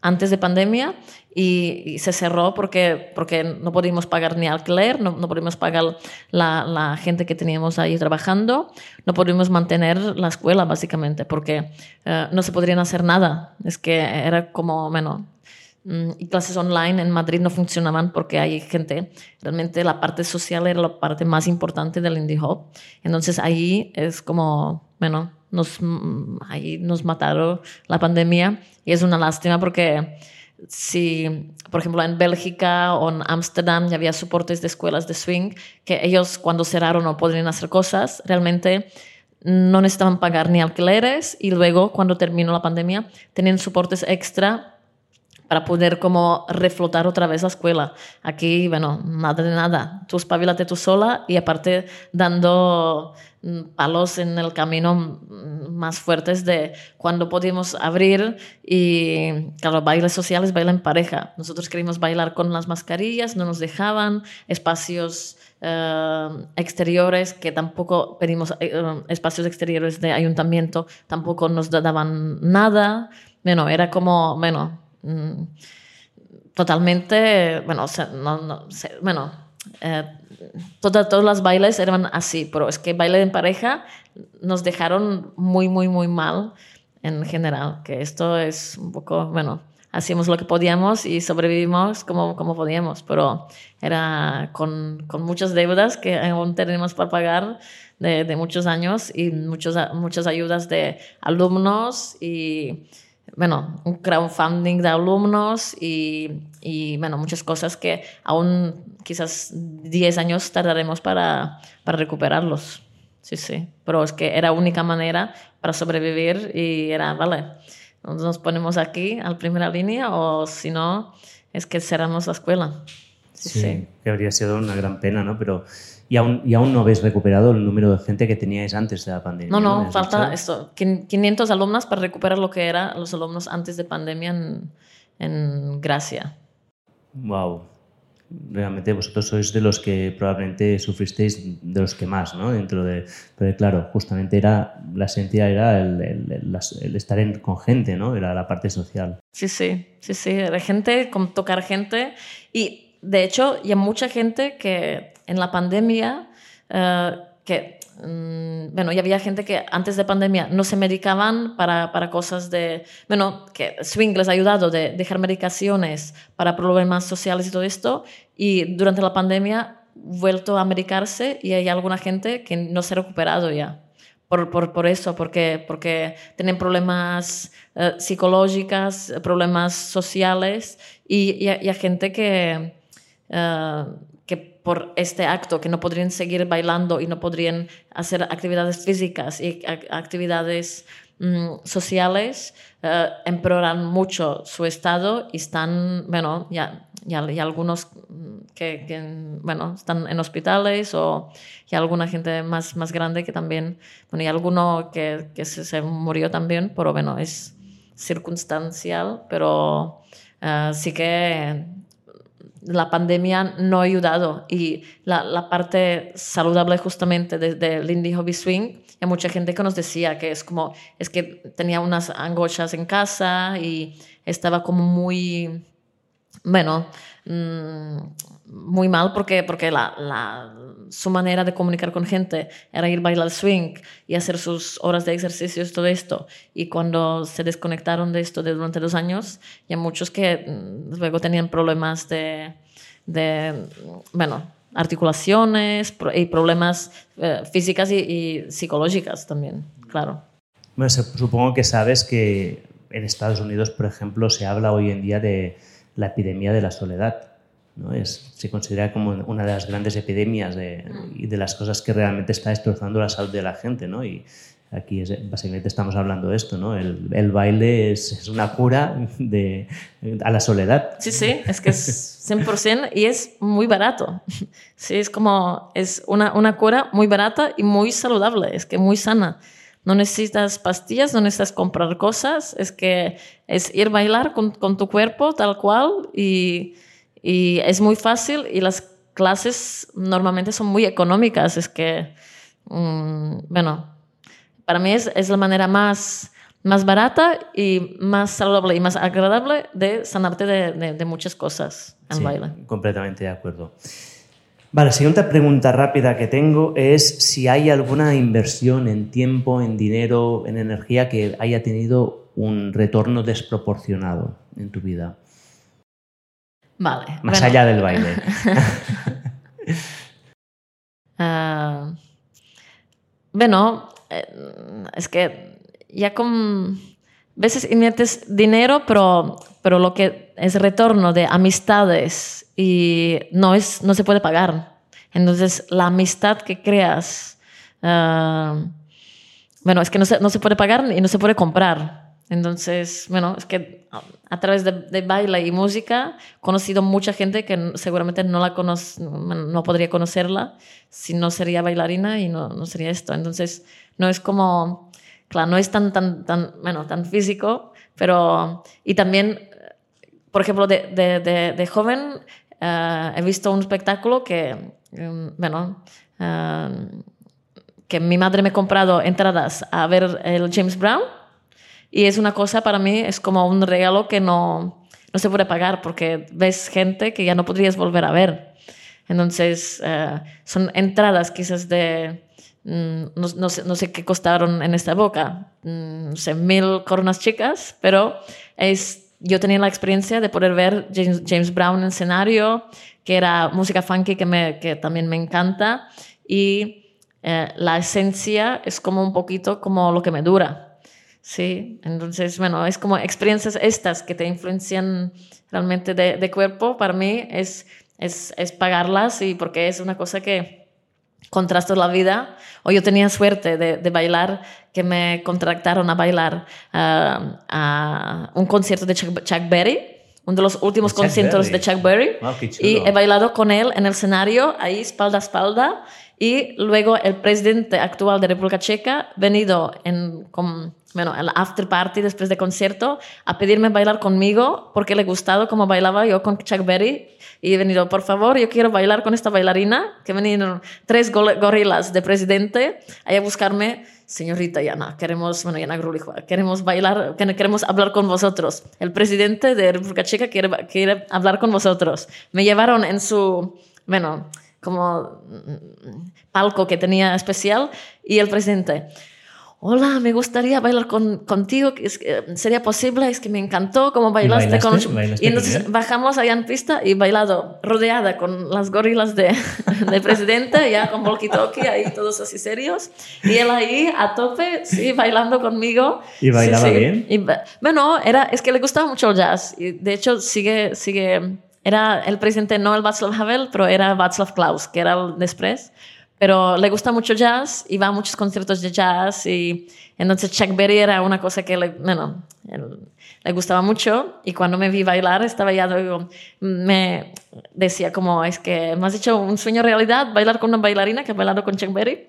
antes de pandemia y, se cerró porque, porque no podíamos pagar ni alquiler, no, no podíamos pagar la, la, gente que teníamos ahí trabajando, no podíamos mantener la escuela básicamente porque eh, no se podrían hacer nada. Es que era como, bueno, mm, y clases online en Madrid no funcionaban porque hay gente, realmente la parte social era la parte más importante del indie hop. Entonces ahí es como, bueno, nos, mm, ahí nos mataron la pandemia y es una lástima porque si, por ejemplo, en Bélgica o en Ámsterdam ya había soportes de escuelas de swing, que ellos cuando cerraron no podían hacer cosas, realmente no necesitaban pagar ni alquileres y luego cuando terminó la pandemia tenían soportes extra para poder como reflotar otra vez la escuela. Aquí, bueno, nada de nada. Tú espabilate tú sola y aparte dando palos en el camino más fuertes de cuando podíamos abrir y, claro, bailes sociales, bailan en pareja. Nosotros queríamos bailar con las mascarillas, no nos dejaban, espacios eh, exteriores que tampoco pedimos, eh, espacios exteriores de ayuntamiento, tampoco nos daban nada. Bueno, era como, bueno, Mm, totalmente, bueno, no, bueno, eh, todas, todas las bailes eran así, pero es que baile en pareja nos dejaron muy, muy, muy mal en general, que esto es un poco, bueno, hacíamos lo que podíamos y sobrevivimos como, como podíamos, pero era con, con muchas deudas que aún tenemos para pagar de, de muchos años y muchos, muchas ayudas de alumnos y bueno, un crowdfunding de alumnos y, y, bueno, muchas cosas que aún quizás 10 años tardaremos para, para recuperarlos. Sí, sí, pero es que era única manera para sobrevivir y era, vale, nos ponemos aquí a la primera línea o si no, es que cerramos la escuela. Sí, sí, que habría sido una gran pena, ¿no? Pero y aún, y aún no habéis recuperado el número de gente que teníais antes de la pandemia. No, no, falta esto, 500 alumnos para recuperar lo que eran los alumnos antes de pandemia en, en Gracia. Wow. Realmente vosotros sois de los que probablemente sufristeis de los que más, ¿no? Dentro de... Pero claro, justamente era, la esencia era el, el, el, estar en, con gente, ¿no? Era la parte social. Sí, sí, sí, sí. Era gente, con tocar gente. Y de hecho, ya mucha gente que en la pandemia, eh, que, mm, bueno, ya había gente que antes de pandemia no se medicaban para, para cosas de, bueno, que Swing les ha ayudado de dejar medicaciones para problemas sociales y todo esto, y durante la pandemia vuelto a medicarse y hay alguna gente que no se ha recuperado ya. Por, por, por eso, porque, porque tienen problemas eh, psicológicos, problemas sociales y, y, hay gente que, uh, que por este acto, que no podrían seguir bailando y no podrían hacer actividades físicas y actividades mm, sociales, uh, empeoran mucho su estado y están, bueno, ya, ya, ya algunos que, que, bueno, están en hospitales o y alguna gente más, más grande que también, bueno, y alguno que, que se, se, murió también, pero bueno, es circunstancial, pero uh, sí que la pandemia no ha ayudado y la, la parte saludable justamente del de Indie Hobby Swing, hay mucha gente que nos decía que es como, es que tenía unas angochas en casa y estaba como muy, bueno, mmm, muy mal porque, porque la, su manera de comunicar con gente era ir a bailar swing y hacer sus horas de ejercicios, todo esto. Y cuando se desconectaron de esto durante dos años, ya muchos que mm, luego tenían problemas de, de bueno, articulaciones y problemas eh, físicas y, y, psicológicas también, claro. Bueno, supongo que sabes que en Estados Unidos, por ejemplo, se habla hoy en día de la epidemia de la soledad. ¿no? Es, se considera como una de las grandes epidemias de, y de las cosas que realmente está destrozando la salud de la gente. ¿no? Y aquí es, básicamente estamos hablando de esto. ¿no? El, el baile es, es, una cura de, a la soledad. Sí, sí, es que es 100% y es muy barato. Sí, es como es una, una cura muy barata y muy saludable, es que muy sana. No necesitas pastillas, no necesitas comprar cosas, es que es ir a bailar con, con tu cuerpo tal cual y, y, es muy fácil y las clases normalmente son muy económicas, es que, um, bueno, para mí es, es la manera más, más barata y más saludable y más agradable de sanarte de, de, de muchas cosas en sí, baile. Completamente de acuerdo. Vale, siguiente pregunta rápida que tengo es si hay alguna inversión en tiempo, en dinero, en energía que haya tenido un retorno desproporcionado en tu vida. Vale. Más bueno. allá del baile. uh, bueno, es que ya con veces inviertes dinero, pero, pero lo que es retorno de amistades y no, es, no se puede pagar. Entonces, la amistad que creas, uh, bueno, es que no se, no se puede pagar y no se puede comprar. Entonces, bueno, es que a través de, de, baile y música he conocido mucha gente que seguramente no la conoce, no podría conocerla si no sería bailarina y no, no sería esto. Entonces, no es como, claro, no es tan, tan, tan, bueno, tan físico, pero, y también, por ejemplo, de, de, de, de joven uh, he visto un espectáculo que, um, bueno, uh, que mi madre me ha comprado entradas a ver el James Brown y es una cosa para mí, es como un regalo que no, no se puede pagar porque ves gente que ya no podrías volver a ver. Entonces, uh, son entradas quizás de, mm, no, no, sé, no, sé, qué costaron en esta época, mm, no sé, mil coronas chicas, pero es, yo tenía la experiencia de poder ver James, Brown en escenario, que era música funky que también me encanta, y eh, la esencia es como un poquito como lo que me dura. Sí, entonces, bueno, es como experiencias estas que te influencian realmente de, de cuerpo, para mí es, es, es, pagarlas y porque es una cosa que contrasta la vida. O yo tenía suerte de, de bailar, que me contrataron a bailar uh, a un concierto de Chuck, Chuck Berry, uno de los últimos conciertos Berry. de Chuck Berry. Wow, y he bailado con él en el escenario, ahí espalda a espalda. Y luego el presidente actual de República Checa, venido en, con, bueno, el after party después de concierto, a pedirme bailar conmigo porque le gustado cómo bailaba yo con Chuck Berry. Y he venido, por favor, yo quiero bailar con esta bailarina, que vinieron tres gorilas de presidente ahí a buscarme. Señorita Yana, queremos, bueno, Yana Grulijua, queremos bailar, queremos hablar con vosotros. El presidente de República Checa quiere, quiere hablar con vosotros. Me llevaron en su, bueno, como palco que tenía especial y el presidente, hola, me gustaría bailar con, contigo, que, sería posible, es que me encantó cómo bailaste, bailaste? con... ¿Bailaste Y entonces bajamos allá en pista y bailado rodeada con las gorilas de, de presidente, ya con walkie-talkie, ahí todos así serios, y él ahí a tope, sí, bailando conmigo. ¿Y bailaba Sí, sí. bien? Y, bueno, era, es que le gustaba mucho el jazz, y de hecho sigue, sigue, era el presidente, no el Václav Havel, pero era Václav Klaus, que era el después, pero le gusta mucho jazz y va a muchos conciertos de jazz y entonces Chuck Berry era una cosa que le, bueno, le gustaba mucho y cuando me vi bailar estaba ya, digo, me decía como, es que me has hecho un sueño realidad, bailar con una bailarina que ha bailado con Chuck Berry.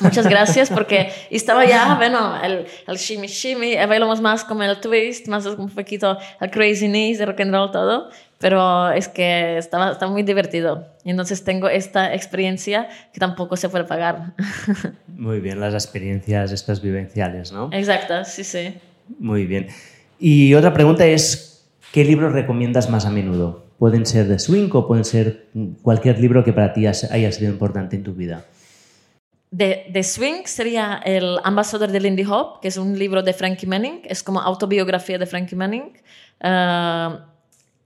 Muchas gracias porque estaba ya, bueno, el, el shimmy shimmy, eh, bailamos más como el twist, más un poquito el crazy knees de rock and roll todo, pero es que estaba, estaba muy divertido. Y entonces tengo esta experiencia que tampoco se puede pagar. Muy bien, las experiencias estas vivenciales, ¿no? Exacto, sí, sí. Muy bien. Y otra pregunta es, ¿qué libros recomiendas más a menudo? Pueden ser de swing o pueden ser cualquier libro que para ti haya sido importante en tu vida. De, swing sería el Ambassador de Lindy Hop, que es un libro de Frankie Manning, es como autobiografía de Frankie Manning. Ah,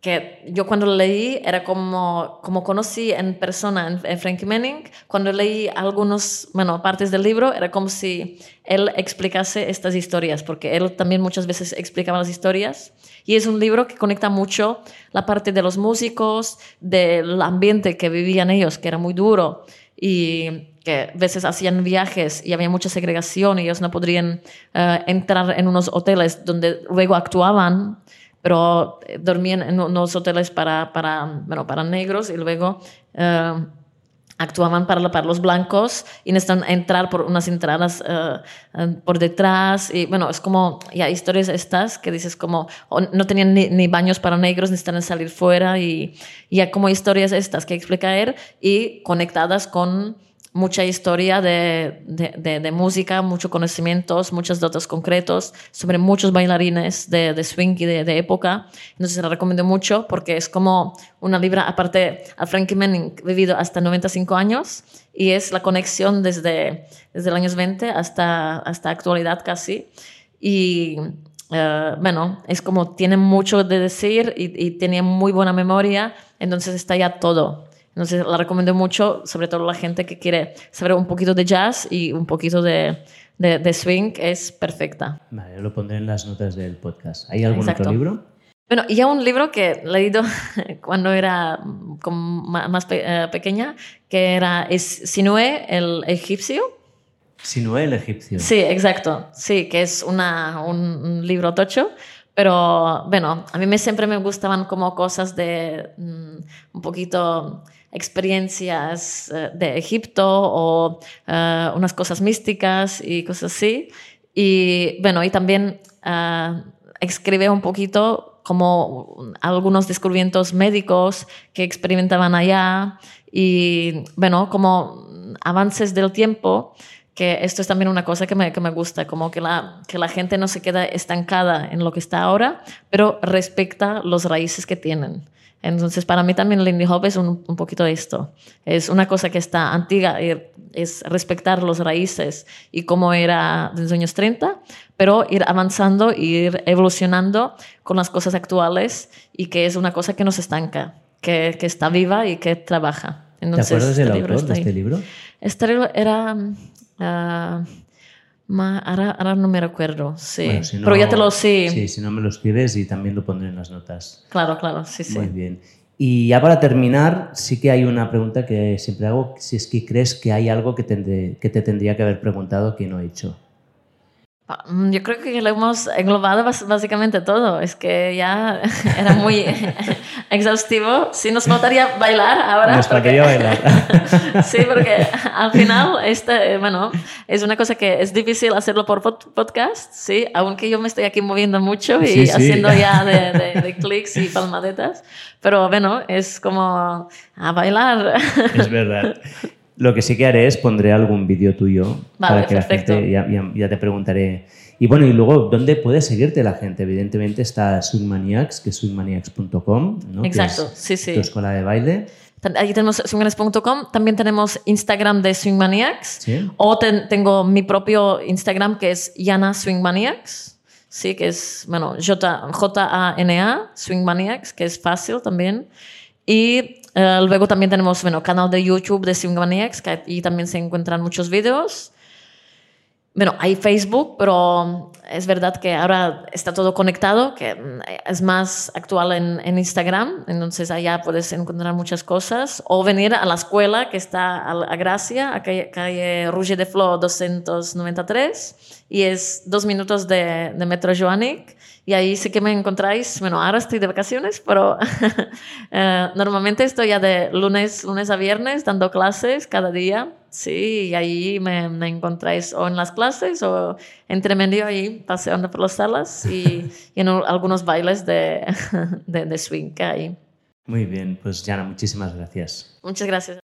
que yo cuando lo leí era como, como conocí en persona en, Frankie Manning, cuando leí algunos, bueno, partes del libro, era como si él explicase estas historias, porque él también muchas veces explicaba las historias. Y es un libro que conecta mucho la parte de los músicos, del ambiente que vivían ellos, que era muy duro, y que a veces hacían viajes y había mucha segregación y ellos no podrían eh, entrar en unos hoteles donde luego actuaban pero eh, dormían en unos hoteles para, para, bueno, para negros y luego eh, actuaban para, para los blancos y necesitan entrar por unas entradas eh, por detrás y bueno, es como ya historias estas que dices como no tenían ni, ni, baños para negros, necesitan salir fuera y ya como historias estas que explica él y conectadas con mucha historia de, de, música, muchos conocimientos, muchos datos concretos sobre muchos bailarines de, swing y de, época. Entonces la recomiendo mucho porque es como una libra, aparte a Frankie Manning vivido hasta 95 años y es la conexión desde, desde los años 20 hasta, hasta actualidad casi. Y uh, bueno, es como tiene mucho de decir y, y tiene muy buena memoria, entonces está ya todo. Entonces la recomiendo mucho, sobre todo la gente que quiere saber un poquito de jazz y un poquito de, de, swing, es perfecta. Vale, lo pondré en las notas del podcast. ¿Hay algún otro libro? Bueno, y hay un libro que he leído cuando era más eh, pequeña, que era es Sinue el egipcio. Sinue el egipcio. Sí, exacto. Sí, que es una, un, libro tocho pero bueno, a mí me, siempre me gustaban como cosas de mm, un poquito experiencias eh, de Egipto o eh, unas cosas místicas y cosas así. Y bueno, y también uh, escribe un poquito como algunos descubrimientos médicos que experimentaban allá y bueno, como avances del tiempo que esto es también una cosa que me, que me gusta, como que la, que la gente no se queda estancada en lo que está ahora, pero respecta los raíces que tienen. Entonces, para mí también Lindy Hop es un, un poquito esto. Es una cosa que está antigua, es respetar los raíces y cómo era en los años 30, pero ir avanzando, ir evolucionando con las cosas actuales y que es una cosa que no se estanca, que, que está viva y que trabaja. Entonces, ¿Te acuerdas del este autor de este libro? Este libro era... Uh, ahora, no me recuerdo, sí. Pero ya te lo sé. Sí, si no me lo escribes y también lo pondré en las notas. Claro, claro, sí, sí. Muy bien. Y ya para terminar, sí que hay una pregunta que siempre hago, si es que crees que hay algo que, que te tendría que haber preguntado que no he hecho. Mm, yo creo que lo hemos englobado básicamente todo. Es que ya era muy exhaustivo. Sí, nos faltaría bailar ahora. Nos faltaría bailar. sí, porque al final, este, bueno, es una cosa que es difícil hacerlo por podcast, sí, aunque yo me estoy aquí moviendo mucho y haciendo ya de, de, clics y palmadetas. Pero bueno, es como a bailar. Es verdad. Lo que sí que haré es pondré algún vídeo tuyo para que la gente, ya, ya, te preguntaré. Y bueno, y luego, ¿dónde puede seguirte la gente? Evidentemente está Swingmaniacs, que es swingmaniacs.com, ¿no? Exacto, sí, sí. Tu escuela de baile. Ahí tenemos swingmaniacs.com, también tenemos Instagram de Swingmaniacs, ¿Sí? o tengo mi propio Instagram que es Yana Swingmaniacs, sí, que es, bueno, J-A-N-A, Swingmaniacs, que es fácil también. Y eh, luego también tenemos, bueno, canal de YouTube de Swingmaniacs, que ahí también se encuentran muchos vídeos. Bueno, hay Facebook, pero es verdad que ahora está todo conectado, que es más actual en, en, Instagram, entonces allá puedes encontrar muchas cosas. O venir a la escuela que está a, Gracia, a calle, calle Rouge de Flo 293, y es dos minutos de, de Metro Joanic. Y ahí sí que me encontráis, bueno, ahora estoy de vacaciones, pero eh, normalmente estoy ya de lunes, lunes a viernes dando clases cada día. Sí, y ahí me, me encontráis o en las clases o entre medio ahí paseando por las salas y, y en algunos bailes de, de, de swing que hay. Muy bien, pues Jana, muchísimas gracias. Muchas gracias.